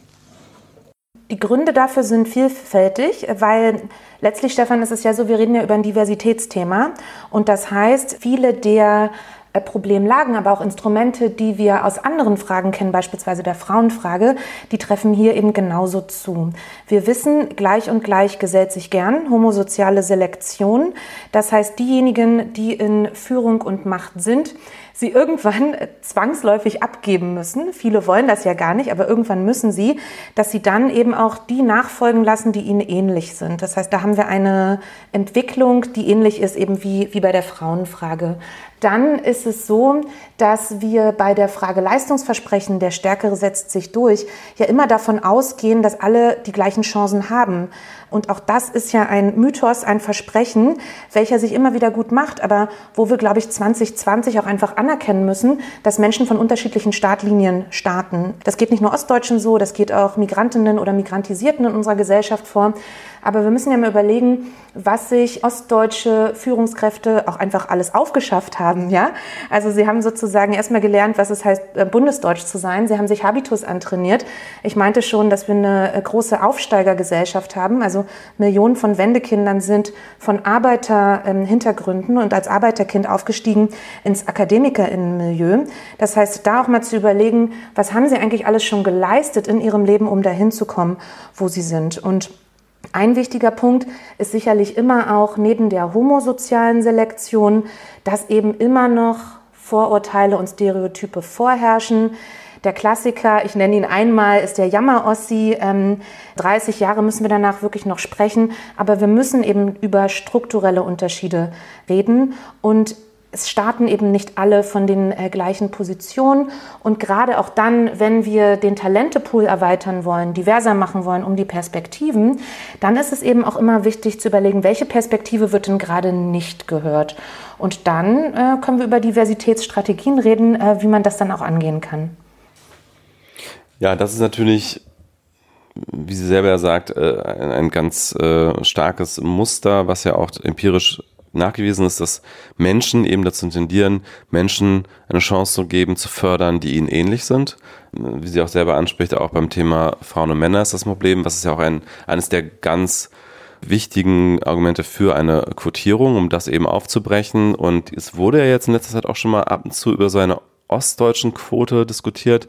Die Gründe dafür sind vielfältig, weil letztlich, Stefan, ist es ja so, wir reden ja über ein Diversitätsthema. Und das heißt, viele der äh, Problemlagen, aber auch Instrumente, die wir aus anderen Fragen kennen, beispielsweise der Frauenfrage, die treffen hier eben genauso zu. Wir wissen, gleich und gleich gesellt sich gern, homosoziale Selektion. Das heißt, diejenigen, die in Führung und Macht sind, sie irgendwann zwangsläufig abgeben müssen. Viele wollen das ja gar nicht, aber irgendwann müssen sie, dass sie dann eben auch die nachfolgen lassen, die ihnen ähnlich sind. Das heißt, da haben wir eine Entwicklung, die ähnlich ist eben wie, wie bei der Frauenfrage. Dann ist es so, dass wir bei der Frage Leistungsversprechen, der Stärkere setzt sich durch, ja immer davon ausgehen, dass alle die gleichen Chancen haben. Und auch das ist ja ein Mythos, ein Versprechen, welcher sich immer wieder gut macht, aber wo wir, glaube ich, 2020 auch einfach anerkennen müssen, dass Menschen von unterschiedlichen Startlinien starten. Das geht nicht nur Ostdeutschen so, das geht auch Migrantinnen oder Migrantisierten in unserer Gesellschaft vor. Aber wir müssen ja mal überlegen, was sich ostdeutsche Führungskräfte auch einfach alles aufgeschafft haben. Ja? Also sie haben sozusagen erstmal gelernt, was es heißt, äh, bundesdeutsch zu sein. Sie haben sich Habitus antrainiert. Ich meinte schon, dass wir eine äh, große Aufsteigergesellschaft haben. Also Millionen von Wendekindern sind von Arbeiterhintergründen und als Arbeiterkind aufgestiegen ins Akademikerinnenmilieu. Das heißt, da auch mal zu überlegen, was haben sie eigentlich alles schon geleistet in ihrem Leben, um dahin zu kommen, wo sie sind. Und ein wichtiger Punkt ist sicherlich immer auch neben der homosozialen Selektion, dass eben immer noch Vorurteile und Stereotype vorherrschen. Der Klassiker, ich nenne ihn einmal, ist der Jammer-Ossi. Ähm, 30 Jahre müssen wir danach wirklich noch sprechen, aber wir müssen eben über strukturelle Unterschiede reden. Und es starten eben nicht alle von den äh, gleichen Positionen. Und gerade auch dann, wenn wir den Talentepool erweitern wollen, diverser machen wollen um die Perspektiven, dann ist es eben auch immer wichtig zu überlegen, welche Perspektive wird denn gerade nicht gehört. Und dann äh, können wir über Diversitätsstrategien reden, äh, wie man das dann auch angehen kann. Ja, das ist natürlich wie sie selber ja sagt, äh, ein, ganz äh, starkes Muster, was ja auch empirisch nachgewiesen ist, dass Menschen eben dazu tendieren, Menschen eine Chance zu geben, zu fördern, die ihnen ähnlich sind. Wie sie auch selber anspricht, auch beim Thema Frauen und Männer ist das Problem, was ist ja auch ein, eines der ganz wichtigen Argumente für eine Quotierung, um das eben aufzubrechen. Und es wurde ja jetzt in letzter Zeit auch schon mal ab und zu über so eine ostdeutschen Quote diskutiert.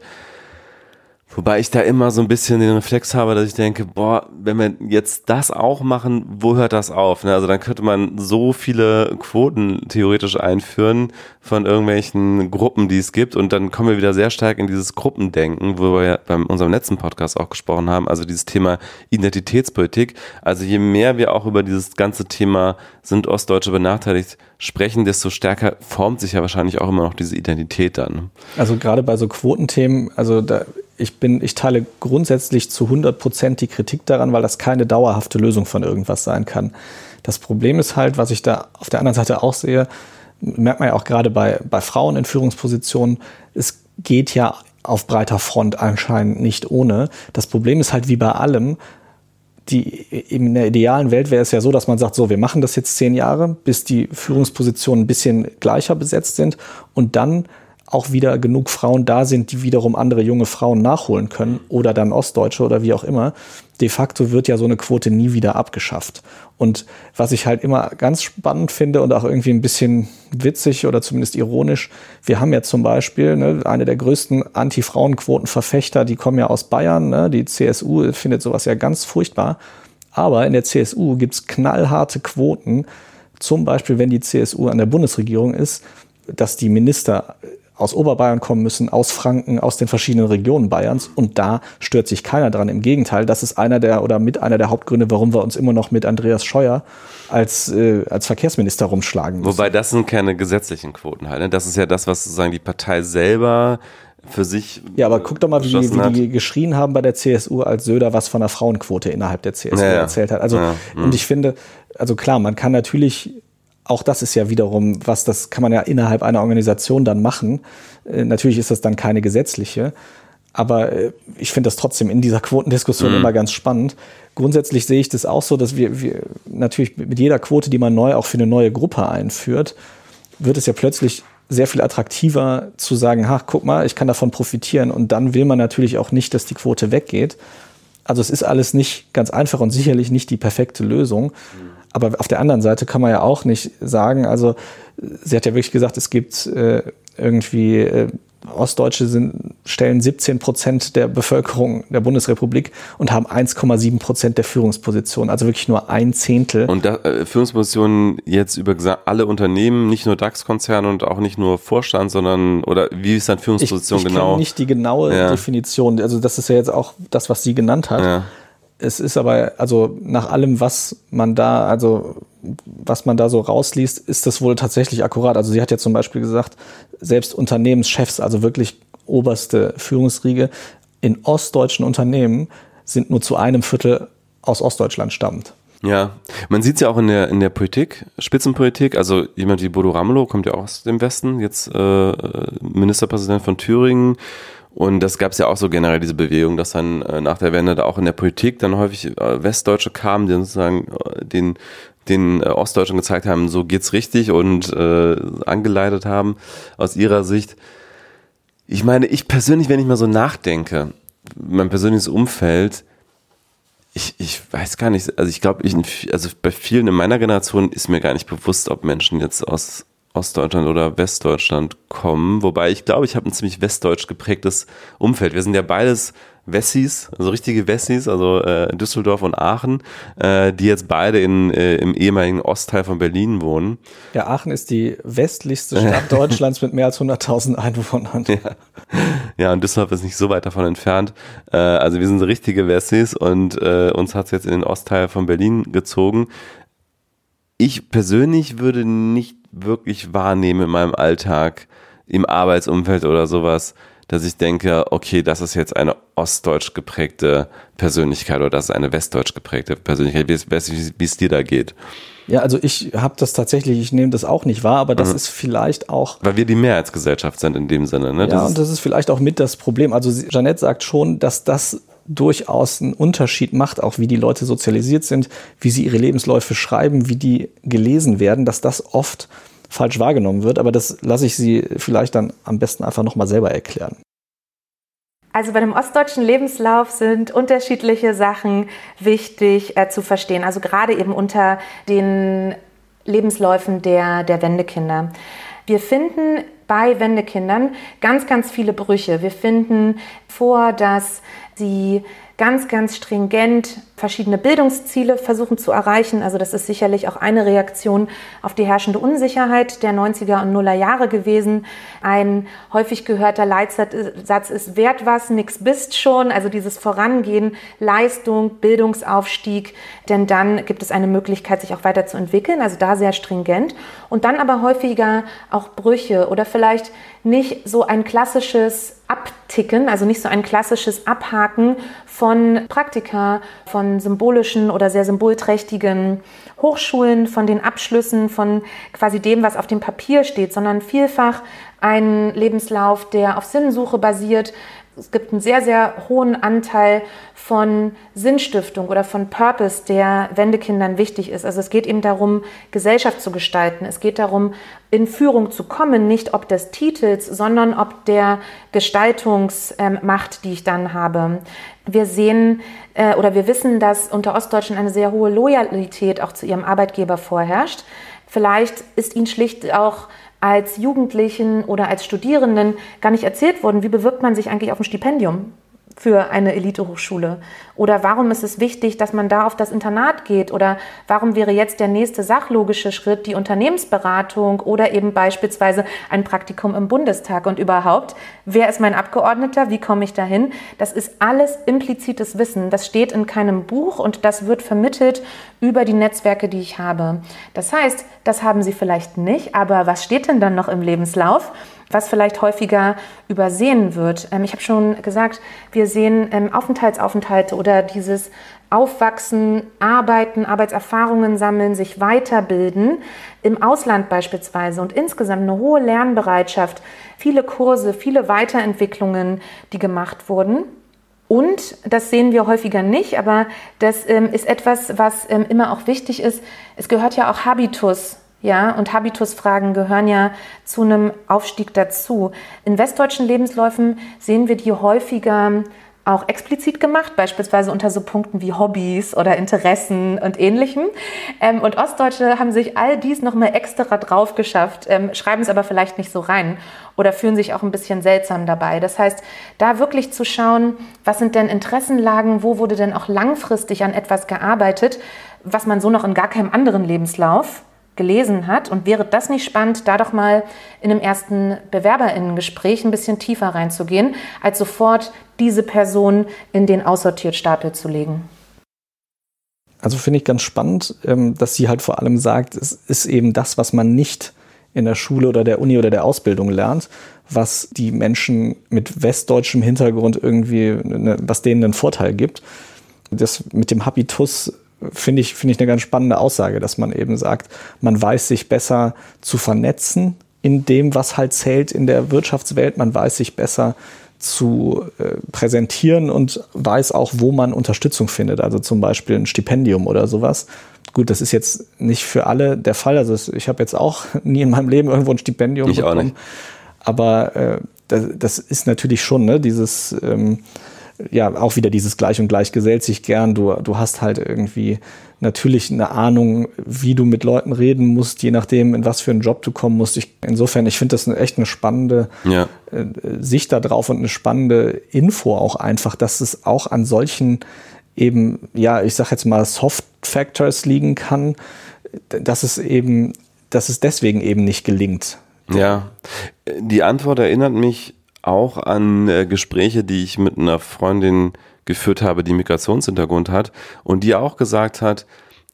Wobei ich da immer so ein bisschen den Reflex habe, dass ich denke, boah, wenn wir jetzt das auch machen, wo hört das auf? Ne? Also dann könnte man so viele Quoten theoretisch einführen von irgendwelchen Gruppen, die es gibt. Und dann kommen wir wieder sehr stark in dieses Gruppendenken, wo wir ja bei unserem letzten Podcast auch gesprochen haben. Also dieses Thema Identitätspolitik. Also je mehr wir auch über dieses ganze Thema sind Ostdeutsche benachteiligt sprechen, desto stärker formt sich ja wahrscheinlich auch immer noch diese Identität dann. Also gerade bei so Quotenthemen, also da ich bin, ich teile grundsätzlich zu 100 Prozent die Kritik daran, weil das keine dauerhafte Lösung von irgendwas sein kann. Das Problem ist halt, was ich da auf der anderen Seite auch sehe, merkt man ja auch gerade bei, bei Frauen in Führungspositionen, es geht ja auf breiter Front anscheinend nicht ohne. Das Problem ist halt wie bei allem, die, in der idealen Welt wäre es ja so, dass man sagt, so, wir machen das jetzt zehn Jahre, bis die Führungspositionen ein bisschen gleicher besetzt sind und dann auch wieder genug Frauen da sind, die wiederum andere junge Frauen nachholen können oder dann Ostdeutsche oder wie auch immer. De facto wird ja so eine Quote nie wieder abgeschafft. Und was ich halt immer ganz spannend finde und auch irgendwie ein bisschen witzig oder zumindest ironisch, wir haben ja zum Beispiel ne, eine der größten Anti-Frauen-Quoten-Verfechter, die kommen ja aus Bayern, ne, die CSU findet sowas ja ganz furchtbar. Aber in der CSU gibt's knallharte Quoten, zum Beispiel wenn die CSU an der Bundesregierung ist, dass die Minister aus Oberbayern kommen müssen, aus Franken, aus den verschiedenen Regionen Bayerns. Und da stört sich keiner dran. Im Gegenteil, das ist einer der oder mit einer der Hauptgründe, warum wir uns immer noch mit Andreas Scheuer als, äh, als Verkehrsminister rumschlagen müssen. Wobei das sind keine gesetzlichen Quoten halt. Ne? Das ist ja das, was sozusagen die Partei selber für sich. Ja, aber guck doch mal, wie, wie die geschrien haben bei der CSU, als Söder was von der Frauenquote innerhalb der CSU ja, erzählt hat. Also, ja, und hm. ich finde, also klar, man kann natürlich auch das ist ja wiederum was, das kann man ja innerhalb einer Organisation dann machen. Äh, natürlich ist das dann keine gesetzliche, aber äh, ich finde das trotzdem in dieser Quotendiskussion mhm. immer ganz spannend. Grundsätzlich sehe ich das auch so, dass wir, wir natürlich mit jeder Quote, die man neu auch für eine neue Gruppe einführt, wird es ja plötzlich sehr viel attraktiver zu sagen, ha, guck mal, ich kann davon profitieren und dann will man natürlich auch nicht, dass die Quote weggeht. Also es ist alles nicht ganz einfach und sicherlich nicht die perfekte Lösung. Mhm. Aber auf der anderen Seite kann man ja auch nicht sagen, also sie hat ja wirklich gesagt, es gibt äh, irgendwie äh, Ostdeutsche sind, stellen 17 Prozent der Bevölkerung der Bundesrepublik und haben 1,7 Prozent der Führungspositionen, also wirklich nur ein Zehntel. Und da, äh, Führungspositionen jetzt über alle Unternehmen, nicht nur DAX-Konzerne und auch nicht nur Vorstand, sondern oder wie ist dann Führungsposition ich, ich genau? Ich nicht die genaue ja. Definition. Also das ist ja jetzt auch das, was sie genannt hat. Ja es ist aber, also nach allem, was man da, also was man da so rausliest, ist das wohl tatsächlich akkurat. Also sie hat ja zum Beispiel gesagt, selbst Unternehmenschefs, also wirklich oberste Führungsriege in ostdeutschen Unternehmen sind nur zu einem Viertel aus Ostdeutschland stammend. Ja, man sieht es ja auch in der, in der Politik, Spitzenpolitik, also jemand wie Bodo Ramelow kommt ja auch aus dem Westen, jetzt äh, Ministerpräsident von Thüringen Und das gab es ja auch so generell, diese Bewegung, dass dann äh, nach der Wende da auch in der Politik dann häufig äh, Westdeutsche kamen, die sozusagen äh, den, den äh, Ostdeutschen gezeigt haben, so geht's richtig und äh, angeleitet haben aus ihrer Sicht. Ich meine, ich persönlich, wenn ich mal so nachdenke, mein persönliches Umfeld, ich, ich weiß gar nicht, also ich glaube, ich, also bei vielen in meiner Generation ist mir gar nicht bewusst, ob Menschen jetzt aus Ostdeutschland oder Westdeutschland kommen. Wobei ich glaube, ich habe ein ziemlich westdeutsch geprägtes Umfeld. Wir sind ja beides Wessis, also richtige Wessis, also äh, Düsseldorf und Aachen, äh, die jetzt beide in, äh, im ehemaligen Ostteil von Berlin wohnen. Ja, Aachen ist die westlichste Stadt Deutschlands mit mehr als 100.000 Einwohnern. Ja. ja, und Düsseldorf ist nicht so weit davon entfernt. Äh, also wir sind so richtige Wessis und äh, uns hat es jetzt in den Ostteil von Berlin gezogen. Ich persönlich würde nicht wirklich wahrnehmen in meinem Alltag, im Arbeitsumfeld oder sowas, dass ich denke, okay, das ist jetzt eine ostdeutsch geprägte Persönlichkeit oder das ist eine westdeutsch geprägte Persönlichkeit, wie es, wie es dir da geht. Ja, also ich habe das tatsächlich, ich nehme das auch nicht wahr, aber das mhm. ist vielleicht auch. Weil wir die Mehrheitsgesellschaft sind in dem Sinne, ne? Das ja, und das ist vielleicht auch mit das Problem. Also Jeanette sagt schon, dass das durchaus einen Unterschied macht, auch wie die Leute sozialisiert sind, wie sie ihre Lebensläufe schreiben, wie die gelesen werden, dass das oft falsch wahrgenommen wird. Aber das lasse ich Sie vielleicht dann am besten einfach nochmal selber erklären. Also bei dem ostdeutschen Lebenslauf sind unterschiedliche Sachen wichtig äh, zu verstehen. Also gerade eben unter den Lebensläufen der, der Wendekinder. Wir finden bei Wendekindern ganz, ganz viele Brüche. Wir finden vor, dass sie ganz, ganz stringent verschiedene Bildungsziele versuchen zu erreichen. Also das ist sicherlich auch eine Reaktion auf die herrschende Unsicherheit der 90er und Nuller Jahre gewesen. Ein häufig gehörter Leitsatz ist wert was, nix bist schon. Also dieses Vorangehen, Leistung, Bildungsaufstieg, denn dann gibt es eine Möglichkeit, sich auch weiterzuentwickeln. Also da sehr stringent. Und dann aber häufiger auch Brüche oder vielleicht nicht so ein klassisches Abticken, also nicht so ein klassisches Abhaken von Praktika, von symbolischen oder sehr symbolträchtigen Hochschulen, von den Abschlüssen, von quasi dem, was auf dem Papier steht, sondern vielfach ein Lebenslauf, der auf Sinnsuche basiert, es gibt einen sehr, sehr hohen Anteil von Sinnstiftung oder von Purpose, der Wendekindern wichtig ist. Also es geht eben darum, Gesellschaft zu gestalten. Es geht darum, in Führung zu kommen, nicht ob des Titels, sondern ob der Gestaltungsmacht, die ich dann habe. Wir sehen äh, oder wir wissen, dass unter Ostdeutschen eine sehr hohe Loyalität auch zu ihrem Arbeitgeber vorherrscht. Vielleicht ist ihnen schlicht auch als Jugendlichen oder als Studierenden gar nicht erzählt worden, wie bewirbt man sich eigentlich auf ein Stipendium für eine Elitehochschule? Oder warum ist es wichtig, dass man da auf das Internat geht? Oder warum wäre jetzt der nächste sachlogische Schritt die Unternehmensberatung oder eben beispielsweise ein Praktikum im Bundestag? Und überhaupt, wer ist mein Abgeordneter? Wie komme ich dahin? Das ist alles implizites Wissen. Das steht in keinem Buch und das wird vermittelt über die Netzwerke, die ich habe. Das heißt, das haben Sie vielleicht nicht, aber was steht denn dann noch im Lebenslauf? Was vielleicht häufiger übersehen wird. Ähm, ich habe schon gesagt, wir sehen ähm, Aufenthaltsaufenthalte oder dieses Aufwachsen, Arbeiten, Arbeitserfahrungen sammeln, sich weiterbilden, im Ausland beispielsweise und insgesamt eine hohe Lernbereitschaft, viele Kurse, viele Weiterentwicklungen, die gemacht wurden. Und das sehen wir häufiger nicht, aber das ähm, ist etwas, was ähm, immer auch wichtig ist. Es gehört ja auch Habitus ja, und Habitusfragen gehören ja zu einem Aufstieg dazu. In westdeutschen Lebensläufen sehen wir die häufiger auch explizit gemacht, beispielsweise unter so Punkten wie Hobbys oder Interessen und ähnlichem. Ähm, und Ostdeutsche haben sich all dies nochmal extra drauf geschafft, ähm, schreiben es aber vielleicht nicht so rein oder fühlen sich auch ein bisschen seltsam dabei. Das heißt, da wirklich zu schauen, was sind denn Interessenlagen, wo wurde denn auch langfristig an etwas gearbeitet, was man so noch in gar keinem anderen Lebenslauf gelesen hat. Und wäre das nicht spannend, da doch mal in einem ersten Bewerberinnengespräch ein bisschen tiefer reinzugehen, als sofort diese Person in den Aussortiertstapel zu legen? Also finde ich ganz spannend, ähm, dass sie halt vor allem sagt, es ist eben das, was man nicht in der Schule oder der Uni oder der Ausbildung lernt, was die Menschen mit westdeutschem Hintergrund irgendwie, was denen einen Vorteil gibt. Das mit dem Habitus finde ich, finde ich eine ganz spannende Aussage, dass man eben sagt, man weiß sich besser zu vernetzen in dem, was halt zählt in der Wirtschaftswelt. Man weiß sich besser zu äh, präsentieren und weiß auch, wo man Unterstützung findet. Also zum Beispiel ein Stipendium oder sowas. Gut, das ist jetzt nicht für alle der Fall. Also ich habe jetzt auch nie in meinem Leben irgendwo ein Stipendium ich bekommen. Auch nicht. Aber äh, das, das, ist natürlich schon ne, dieses ähm, ja auch wieder dieses Gleich und Gleich gesellt sich gern. Du, du hast halt irgendwie natürlich eine Ahnung, wie du mit Leuten reden musst, je nachdem, in was für einen Job du kommen musst. Ich, insofern, ich finde das eine, echt eine spannende ja. äh, Sicht darauf und eine spannende Info auch einfach, dass es auch an solchen eben, ja, ich sag jetzt mal Soft Factors liegen kann, dass es eben, dass es deswegen eben nicht gelingt. Ja, die Antwort erinnert mich auch an äh, Gespräche, die ich mit einer Freundin geführt habe, die Migrationshintergrund hat und die auch gesagt hat,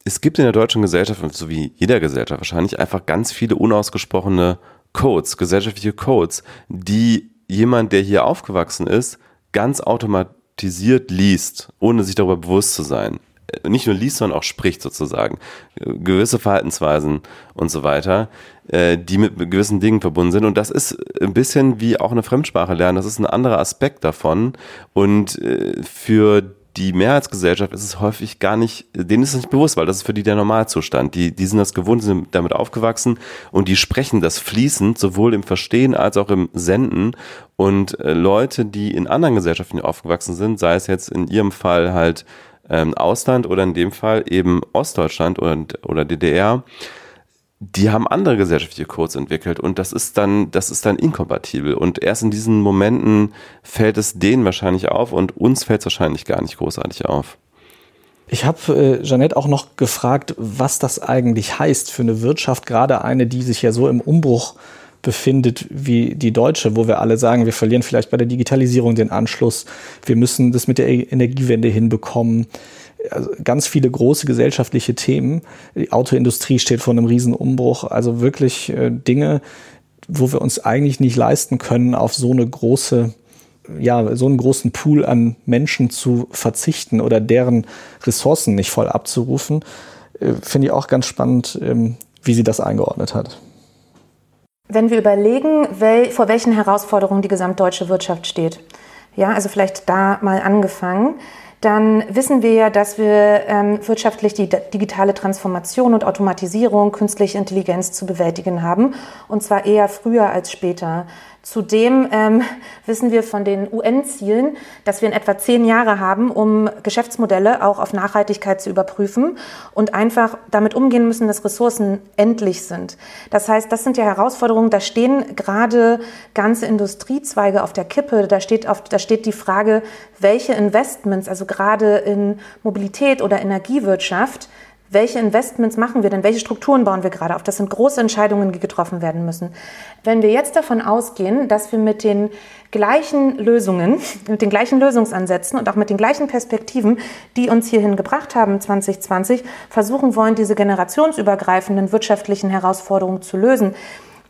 es gibt in der deutschen Gesellschaft, so wie jeder Gesellschaft wahrscheinlich, einfach ganz viele unausgesprochene Codes, gesellschaftliche Codes, die jemand, der hier aufgewachsen ist, ganz automatisiert liest, ohne sich darüber bewusst zu sein. Äh, nicht nur liest, sondern auch spricht sozusagen. Gewisse Verhaltensweisen und so weiter, äh, die mit gewissen Dingen verbunden sind. Und das ist ein bisschen wie auch eine Fremdsprache lernen. Das ist ein anderer Aspekt davon. Und äh, für die Mehrheitsgesellschaft ist es häufig gar nicht, denen ist es nicht bewusst, weil das ist für die der Normalzustand. Die, die sind das gewohnt, sind damit aufgewachsen und die sprechen das fließend, sowohl im Verstehen als auch im Senden. Und Leute, die in anderen Gesellschaften aufgewachsen sind, sei es jetzt in ihrem Fall halt ähm, Ausland oder in dem Fall eben Ostdeutschland oder, oder DDR, die haben andere gesellschaftliche Codes entwickelt und das ist dann, das ist dann inkompatibel. Und erst in diesen Momenten fällt es denen wahrscheinlich auf und uns fällt es wahrscheinlich gar nicht großartig auf. Ich habe äh, Jeanette auch noch gefragt, was das eigentlich heißt für eine Wirtschaft, gerade eine, die sich ja so im Umbruch befindet wie die deutsche, wo wir alle sagen, wir verlieren vielleicht bei der Digitalisierung den Anschluss, wir müssen das mit der Energiewende hinbekommen. Also ganz viele große gesellschaftliche Themen. Die Autoindustrie steht vor einem Riesenumbruch. Also wirklich äh, Dinge, wo wir uns eigentlich nicht leisten können, auf so eine große ja, so einen großen Pool an Menschen zu verzichten oder deren Ressourcen nicht voll abzurufen, äh, finde ich auch ganz spannend, ähm, wie sie das eingeordnet hat. Wenn wir überlegen, wel, vor welchen Herausforderungen die gesamtdeutsche Wirtschaft steht, ja, also vielleicht da mal angefangen, dann wissen wir ja, dass wir ähm, wirtschaftlich die digitale Transformation und Automatisierung, künstliche Intelligenz zu bewältigen haben, und zwar eher früher als später. Zudem ähm, wissen wir von den UN-Zielen, dass wir in etwa zehn Jahre haben, um Geschäftsmodelle auch auf Nachhaltigkeit zu überprüfen und einfach damit umgehen müssen, dass Ressourcen endlich sind. Das heißt, das sind ja Herausforderungen, da stehen gerade ganze Industriezweige auf der Kippe. Da steht, auf, da steht die Frage, welche Investments, also gerade in Mobilität oder Energiewirtschaft, welche Investments machen wir denn? Welche Strukturen bauen wir gerade auf? Das sind große Entscheidungen, die getroffen werden müssen. Wenn wir jetzt davon ausgehen, dass wir mit den gleichen Lösungen, mit den gleichen Lösungsansätzen und auch mit den gleichen Perspektiven, die uns hierhin gebracht haben 2020, versuchen wollen, diese generationsübergreifenden wirtschaftlichen Herausforderungen zu lösen,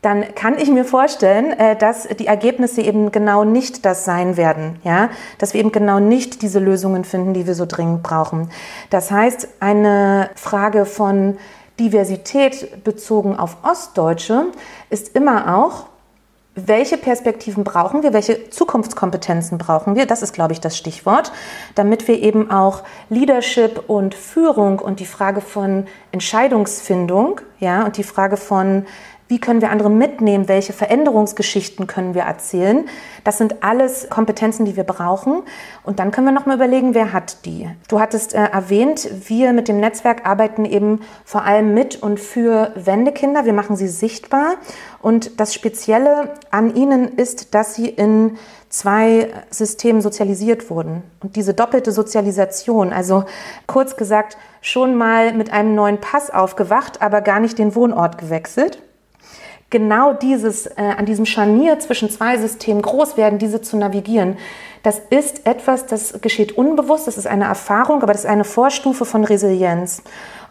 dann kann ich mir vorstellen, äh, dass die Ergebnisse eben genau nicht das sein werden, ja, dass wir eben genau nicht diese Lösungen finden, die wir so dringend brauchen. Das heißt, eine Frage von Diversität bezogen auf Ostdeutsche ist immer auch, welche Perspektiven brauchen wir, welche Zukunftskompetenzen brauchen wir, das ist, glaube ich, das Stichwort, damit wir eben auch Leadership und Führung und die Frage von Entscheidungsfindung, ja, und die Frage von wie können wir andere mitnehmen? Welche Veränderungsgeschichten können wir erzählen? Das sind alles Kompetenzen, die wir brauchen. Und dann können wir noch mal überlegen, wer hat die? Du hattest äh, erwähnt, wir mit dem Netzwerk arbeiten eben vor allem mit und für Wendekinder. Wir machen sie sichtbar. Und das Spezielle an ihnen ist, dass sie in zwei Systemen sozialisiert wurden. Und diese doppelte Sozialisation, also kurz gesagt, schon mal mit einem neuen Pass aufgewacht, aber gar nicht den Wohnort gewechselt genau dieses, äh, an diesem Scharnier zwischen zwei Systemen groß werden, diese zu navigieren, das ist etwas, das geschieht unbewusst, das ist eine Erfahrung, aber das ist eine Vorstufe von Resilienz.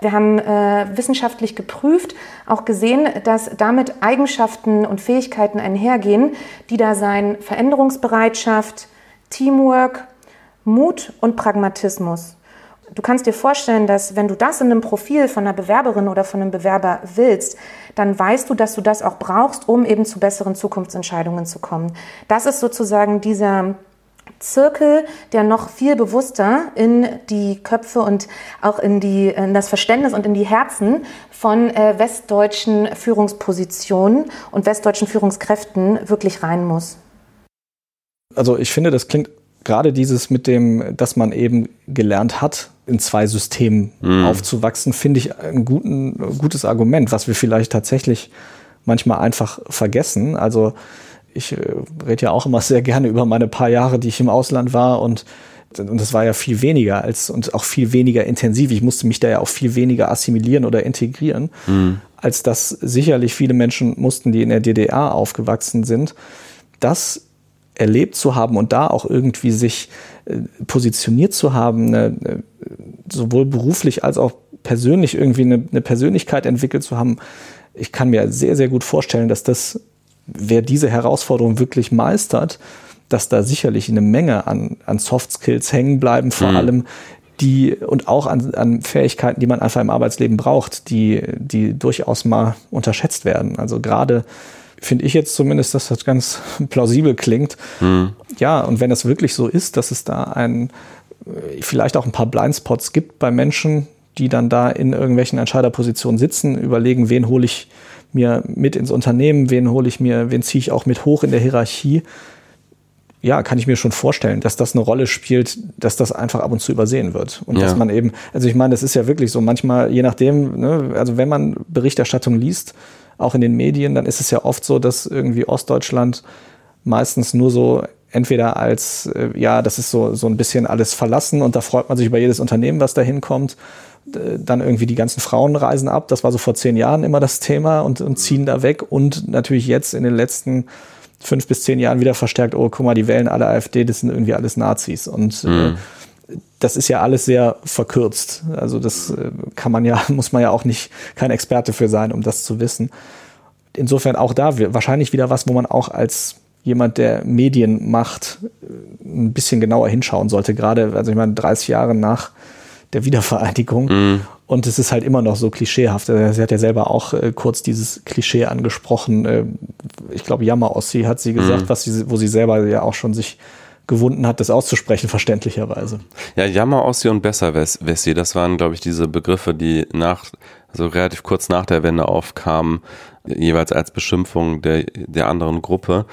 Wir haben äh, wissenschaftlich geprüft, auch gesehen, dass damit Eigenschaften und Fähigkeiten einhergehen, die da sein Veränderungsbereitschaft, Teamwork, Mut und Pragmatismus. Du kannst dir vorstellen, dass wenn du das in einem Profil von einer Bewerberin oder von einem Bewerber willst, dann weißt du, dass du das auch brauchst, um eben zu besseren Zukunftsentscheidungen zu kommen. Das ist sozusagen dieser Zirkel, der noch viel bewusster in die Köpfe und auch in, die, in das Verständnis und in die Herzen von äh, westdeutschen Führungspositionen und westdeutschen Führungskräften wirklich rein muss. Also ich finde, das klingt gerade dieses mit dem, dass man eben gelernt hat, in zwei Systemen mhm. aufzuwachsen, finde ich ein, guten, gutes Argument, was wir vielleicht tatsächlich manchmal einfach vergessen. Also ich äh, rede ja auch immer sehr gerne über meine paar Jahre, die ich im Ausland war und und das war ja viel weniger als und auch viel weniger intensiv. Ich musste mich da ja auch viel weniger assimilieren oder integrieren, mhm. als das sicherlich viele Menschen mussten, die in der DDR aufgewachsen sind. Das erlebt zu haben und da auch irgendwie sich positioniert zu haben, eine, eine, sowohl beruflich als auch persönlich irgendwie eine, eine Persönlichkeit entwickelt zu haben, ich kann mir sehr, sehr gut vorstellen, dass das wer diese Herausforderung wirklich meistert, dass da sicherlich eine Menge an, an Soft Skills hängen bleiben, vor mhm. allem die und auch an, an Fähigkeiten, die man einfach im Arbeitsleben braucht, die, die durchaus mal unterschätzt werden. Also gerade finde ich jetzt zumindest, dass das ganz plausibel klingt. Mhm. Ja, und wenn es wirklich so ist, dass es da ein, vielleicht auch ein paar Blindspots gibt bei Menschen, die dann da in irgendwelchen Entscheiderpositionen sitzen, überlegen, wen hole ich mir mit ins Unternehmen, wen hole ich mir, wen ziehe ich auch mit hoch in der Hierarchie. Ja, kann ich mir schon vorstellen, dass das eine Rolle spielt, dass das einfach ab und zu übersehen wird. Und ja. dass man eben, also ich meine, das ist ja wirklich so, manchmal, je nachdem, ne, also wenn man Berichterstattung liest, auch in den Medien, dann ist es ja oft so, dass irgendwie Ostdeutschland meistens nur so entweder als, äh, ja, das ist so, so ein bisschen alles verlassen und da freut man sich über jedes Unternehmen, was da hinkommt dann irgendwie die ganzen Frauen reisen ab. Das war so vor zehn Jahren immer das Thema und, und ziehen da weg. Und natürlich jetzt in den letzten fünf bis zehn Jahren wieder verstärkt, oh, guck mal, die wählen alle AfD, das sind irgendwie alles Nazis. Und äh, mhm. äh, das ist ja alles sehr verkürzt. Also das äh, kann man ja, muss man ja auch nicht kein Experte für sein, um das zu wissen. Insofern auch da wahrscheinlich wieder was, wo man auch als jemand, der Medien macht, äh, ein bisschen genauer hinschauen sollte. Gerade, also ich meine, 30 Jahre nach der Wiedervereinigung. Mm. Und es ist halt immer noch so klischeehaft. Äh, sie hat ja selber auch äh, kurz dieses Klischee angesprochen. Äh, ich glaube, Jammer-Ossi hat sie gesagt, mm. was sie, wo sie selber ja auch schon sich gewunden hat, das auszusprechen, verständlicherweise. Ja, Jammer-Ossi und Besser-Wessi, das waren, glaube ich, diese Begriffe, die nach, also relativ kurz nach der Wende aufkamen, jeweils als Beschimpfung der, der anderen Gruppe.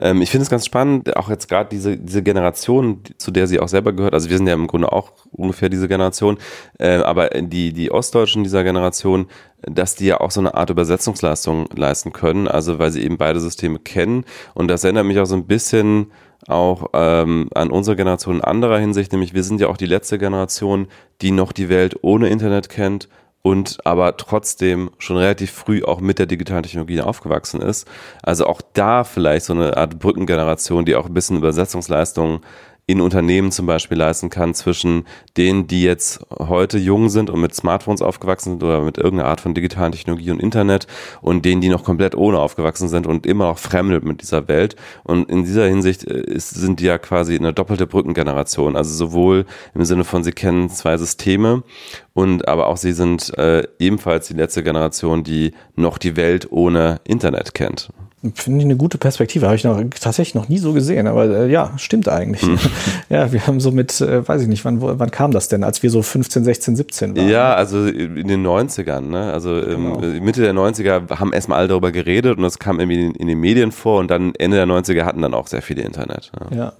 Ähm, ich finde es ganz spannend, auch jetzt gerade diese, diese Generation, zu der sie auch selber gehört, also wir sind ja im Grunde auch ungefähr diese Generation, äh, aber die, die Ostdeutschen dieser Generation, dass die ja auch so eine Art Übersetzungsleistung leisten können, also weil sie eben beide Systeme kennen und das erinnert mich auch so ein bisschen auch ähm, an unsere Generation in anderer Hinsicht, nämlich wir sind ja auch die letzte Generation, die noch die Welt ohne Internet kennt und aber trotzdem schon relativ früh auch mit der digitalen Technologie aufgewachsen ist. Also auch da vielleicht so eine Art Brückengeneration, die auch ein bisschen Übersetzungsleistungen in Unternehmen zum Beispiel leisten kann zwischen denen, die jetzt heute jung sind und mit Smartphones aufgewachsen sind oder mit irgendeiner Art von digitalen Technologie und Internet und denen, die noch komplett ohne aufgewachsen sind und immer noch fremdelt mit dieser Welt. Und in dieser Hinsicht äh, ist, sind die ja quasi eine doppelte Brückengeneration. Also sowohl im Sinne von, sie kennen zwei Systeme und aber auch sie sind äh, ebenfalls die letzte Generation, die noch die Welt ohne Internet kennt. Finde ich eine gute Perspektive. Habe ich noch, tatsächlich noch nie so gesehen. Aber äh, ja, stimmt eigentlich. Hm. Ja, wir haben so mit, äh, weiß ich nicht, wann, wann kam das denn, als wir so 15, 16, 17 waren? Ja, also in den 90ern. Ne? Also ähm, genau. Mitte der 90er haben erstmal alle darüber geredet und das kam irgendwie in, in, den Medien vor und dann Ende der 90er hatten dann auch sehr viele Internet. Ja. ja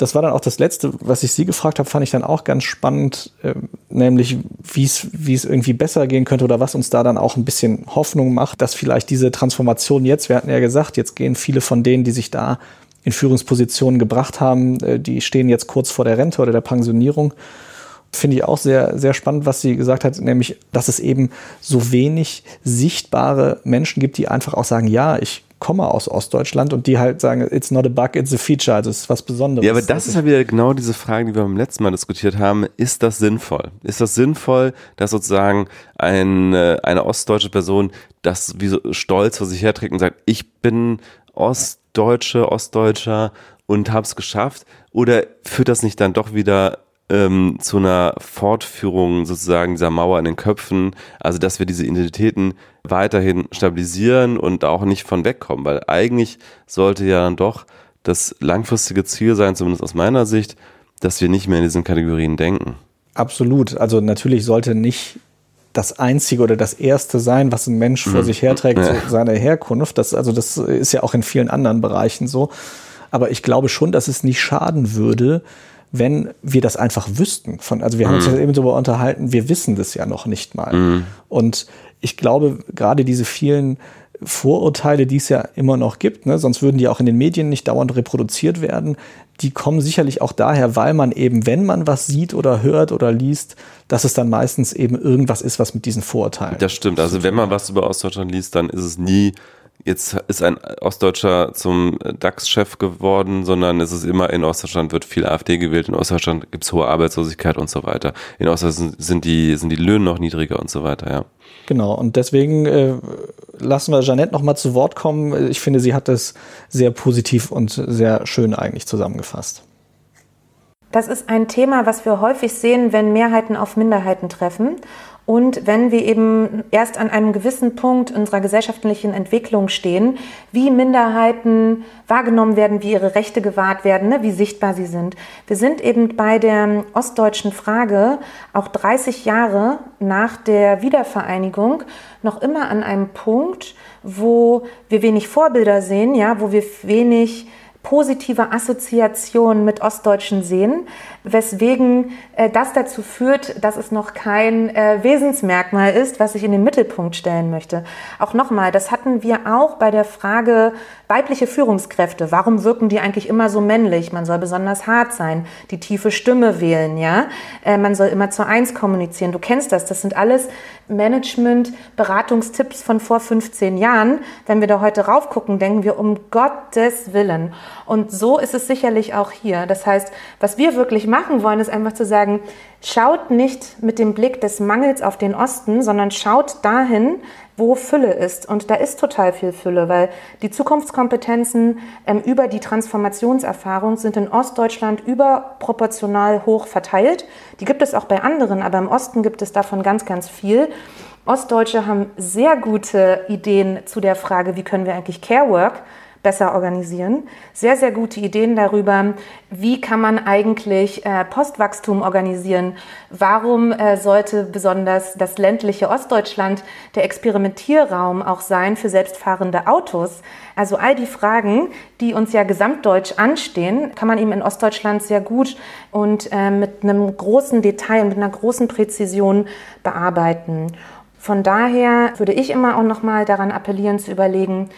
das war dann auch das Letzte, was ich Sie gefragt habe, fand ich dann auch ganz spannend, äh, nämlich wie es wie es irgendwie besser gehen könnte oder was uns da dann auch ein bisschen Hoffnung macht, dass vielleicht diese Transformation jetzt, wir hatten ja gesagt, jetzt gehen viele von denen, die sich da in Führungspositionen gebracht haben, äh, die stehen jetzt kurz vor der Rente oder der Pensionierung. Finde ich auch sehr, sehr spannend, was sie gesagt hat, nämlich, dass es eben so wenig sichtbare Menschen gibt, die einfach auch sagen, ja, ich komme aus Ostdeutschland und die halt sagen, it's not a bug, it's a feature, also es ist was Besonderes. Ja, aber das ist ja wieder genau diese Frage, die wir beim letzten Mal diskutiert haben. Ist das sinnvoll? Ist das sinnvoll, dass sozusagen ein, eine ostdeutsche Person das wie so stolz vor sich herträgt und sagt, ich bin Ostdeutsche, Ostdeutscher und hab's geschafft? Oder führt das nicht dann doch wieder ähm, zu einer Fortführung sozusagen dieser Mauer in den Köpfen, also dass wir diese Identitäten weiterhin stabilisieren und auch nicht von wegkommen, weil eigentlich sollte ja dann doch das langfristige Ziel sein, zumindest aus meiner Sicht, dass wir nicht mehr in diesen Kategorien denken. Absolut. Also natürlich sollte nicht das einzige oder das erste sein, was ein Mensch vor mhm. sich herträgt, so seine Herkunft. Das, also das ist ja auch in vielen anderen Bereichen so. Aber ich glaube schon, dass es nicht schaden würde, wenn wir das einfach wüssten. Von, also wir haben uns mhm. ja eben darüber unterhalten, wir wissen das ja noch nicht mal. Mhm. Und ich glaube, gerade diese vielen Vorurteile, die es ja immer noch gibt, ne, sonst würden die auch in den Medien nicht dauernd reproduziert werden, die kommen sicherlich auch daher, weil man eben, wenn man was sieht oder hört oder liest, dass es dann meistens eben irgendwas ist, was mit diesen Vorurteilen. Das stimmt. Also wenn man was über Ostdeutschland liest, dann ist es nie jetzt ist ein Ostdeutscher zum DAX-Chef geworden, sondern es ist immer in Ostdeutschland wird viel AfD gewählt, in Ostdeutschland gibt es hohe Arbeitslosigkeit und so weiter. In Ostdeutschland sind die, sind die Löhne noch niedriger und so weiter, ja. Genau, und deswegen äh, lassen wir Jeanette nochmal zu Wort kommen. Ich finde, sie hat das sehr positiv und sehr schön eigentlich zusammengefasst. Das ist ein Thema, was wir häufig sehen, wenn Mehrheiten auf Minderheiten treffen. Und wenn wir eben erst an einem gewissen Punkt unserer gesellschaftlichen Entwicklung stehen, wie Minderheiten wahrgenommen werden, wie ihre Rechte gewahrt werden, ne, wie sichtbar sie sind. Wir sind eben bei der ostdeutschen Frage auch 30 Jahre nach der Wiedervereinigung noch immer an einem Punkt, wo wir wenig Vorbilder sehen, ja, wo wir wenig positive Assoziation mit Ostdeutschen sehen, weswegen äh, das dazu führt, dass es noch kein äh, Wesensmerkmal ist, was ich in den Mittelpunkt stellen möchte. Auch nochmal, das hatten wir auch bei der Frage weibliche Führungskräfte. Warum wirken die eigentlich immer so männlich? Man soll besonders hart sein, die tiefe Stimme wählen, ja. Äh, man soll immer zur Eins kommunizieren. Du kennst das. Das sind alles Management-Beratungstipps von vor 15 Jahren. Wenn wir da heute raufgucken, denken wir um Gottes Willen. Und so ist es sicherlich auch hier. Das heißt, was wir wirklich machen wollen, ist einfach zu sagen, schaut nicht mit dem Blick des Mangels auf den Osten, sondern schaut dahin, wo Fülle ist. Und da ist total viel Fülle, weil die Zukunftskompetenzen ähm, über die Transformationserfahrung sind in Ostdeutschland überproportional hoch verteilt. Die gibt es auch bei anderen, aber im Osten gibt es davon ganz, ganz viel. Ostdeutsche haben sehr gute Ideen zu der Frage, wie können wir eigentlich Care Work besser organisieren. Sehr, sehr gute Ideen darüber, wie kann man eigentlich äh, Postwachstum organisieren. Warum äh, sollte besonders das ländliche Ostdeutschland der Experimentierraum auch sein für selbstfahrende Autos? Also all die Fragen, die uns ja gesamtdeutsch anstehen, kann man eben in Ostdeutschland sehr gut und äh, mit einem großen Detail und mit einer großen Präzision bearbeiten. Von daher würde ich immer auch noch mal daran appellieren zu überlegen,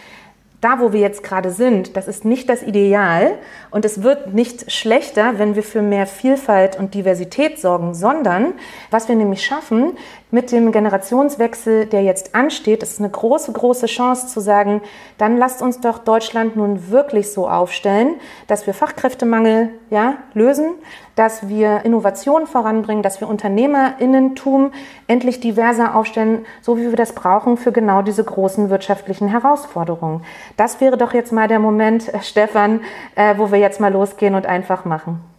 da, wo wir jetzt gerade sind, das ist nicht das Ideal und es wird nicht schlechter, wenn wir für mehr Vielfalt und Diversität sorgen, sondern was wir nämlich schaffen mit dem Generationswechsel, der jetzt ansteht, ist eine große, große Chance zu sagen, dann lasst uns doch Deutschland nun wirklich so aufstellen, dass wir Fachkräftemangel ja, lösen, dass wir Innovation voranbringen, dass wir Unternehmerinnentum endlich diverser aufstellen, so wie wir das brauchen für genau diese großen wirtschaftlichen Herausforderungen. Das wäre doch jetzt mal der Moment, Stefan, äh, wo wir jetzt mal losgehen und einfach machen.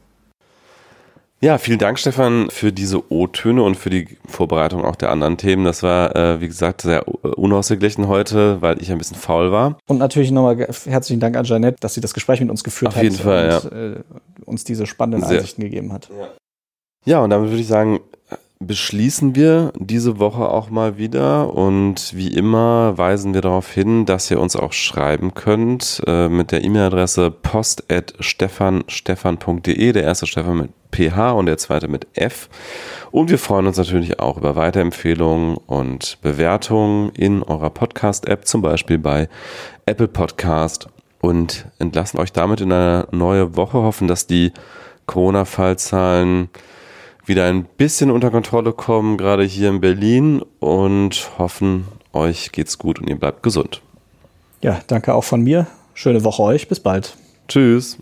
Ja, vielen Dank, Stefan, für diese O-Töne und für die Vorbereitung auch der anderen Themen. Das war, äh, wie gesagt, sehr unausgeglichen heute, weil ich ein bisschen faul war. Und natürlich nochmal herzlichen Dank an Janette, dass sie das Gespräch mit uns geführt Auf hat jeden Fall, und ja. äh, uns diese spannenden sehr. Einsichten gegeben hat. Ja. ja, und damit würde ich sagen, beschließen wir diese Woche auch mal wieder und wie immer weisen wir darauf hin, dass ihr uns auch schreiben könnt äh, mit der E-Mail-Adresse post.stefanstefan.de, der erste Stefan mit PH und der zweite mit F. Und wir freuen uns natürlich auch über Weiterempfehlungen und Bewertungen in eurer Podcast-App, zum Beispiel bei Apple Podcast und entlassen euch damit in eine neue Woche, hoffen, dass die Corona-Fallzahlen wieder ein bisschen unter Kontrolle kommen, gerade hier in Berlin und hoffen, euch geht's gut und ihr bleibt gesund. Ja, danke auch von mir. Schöne Woche euch. Bis bald. Tschüss.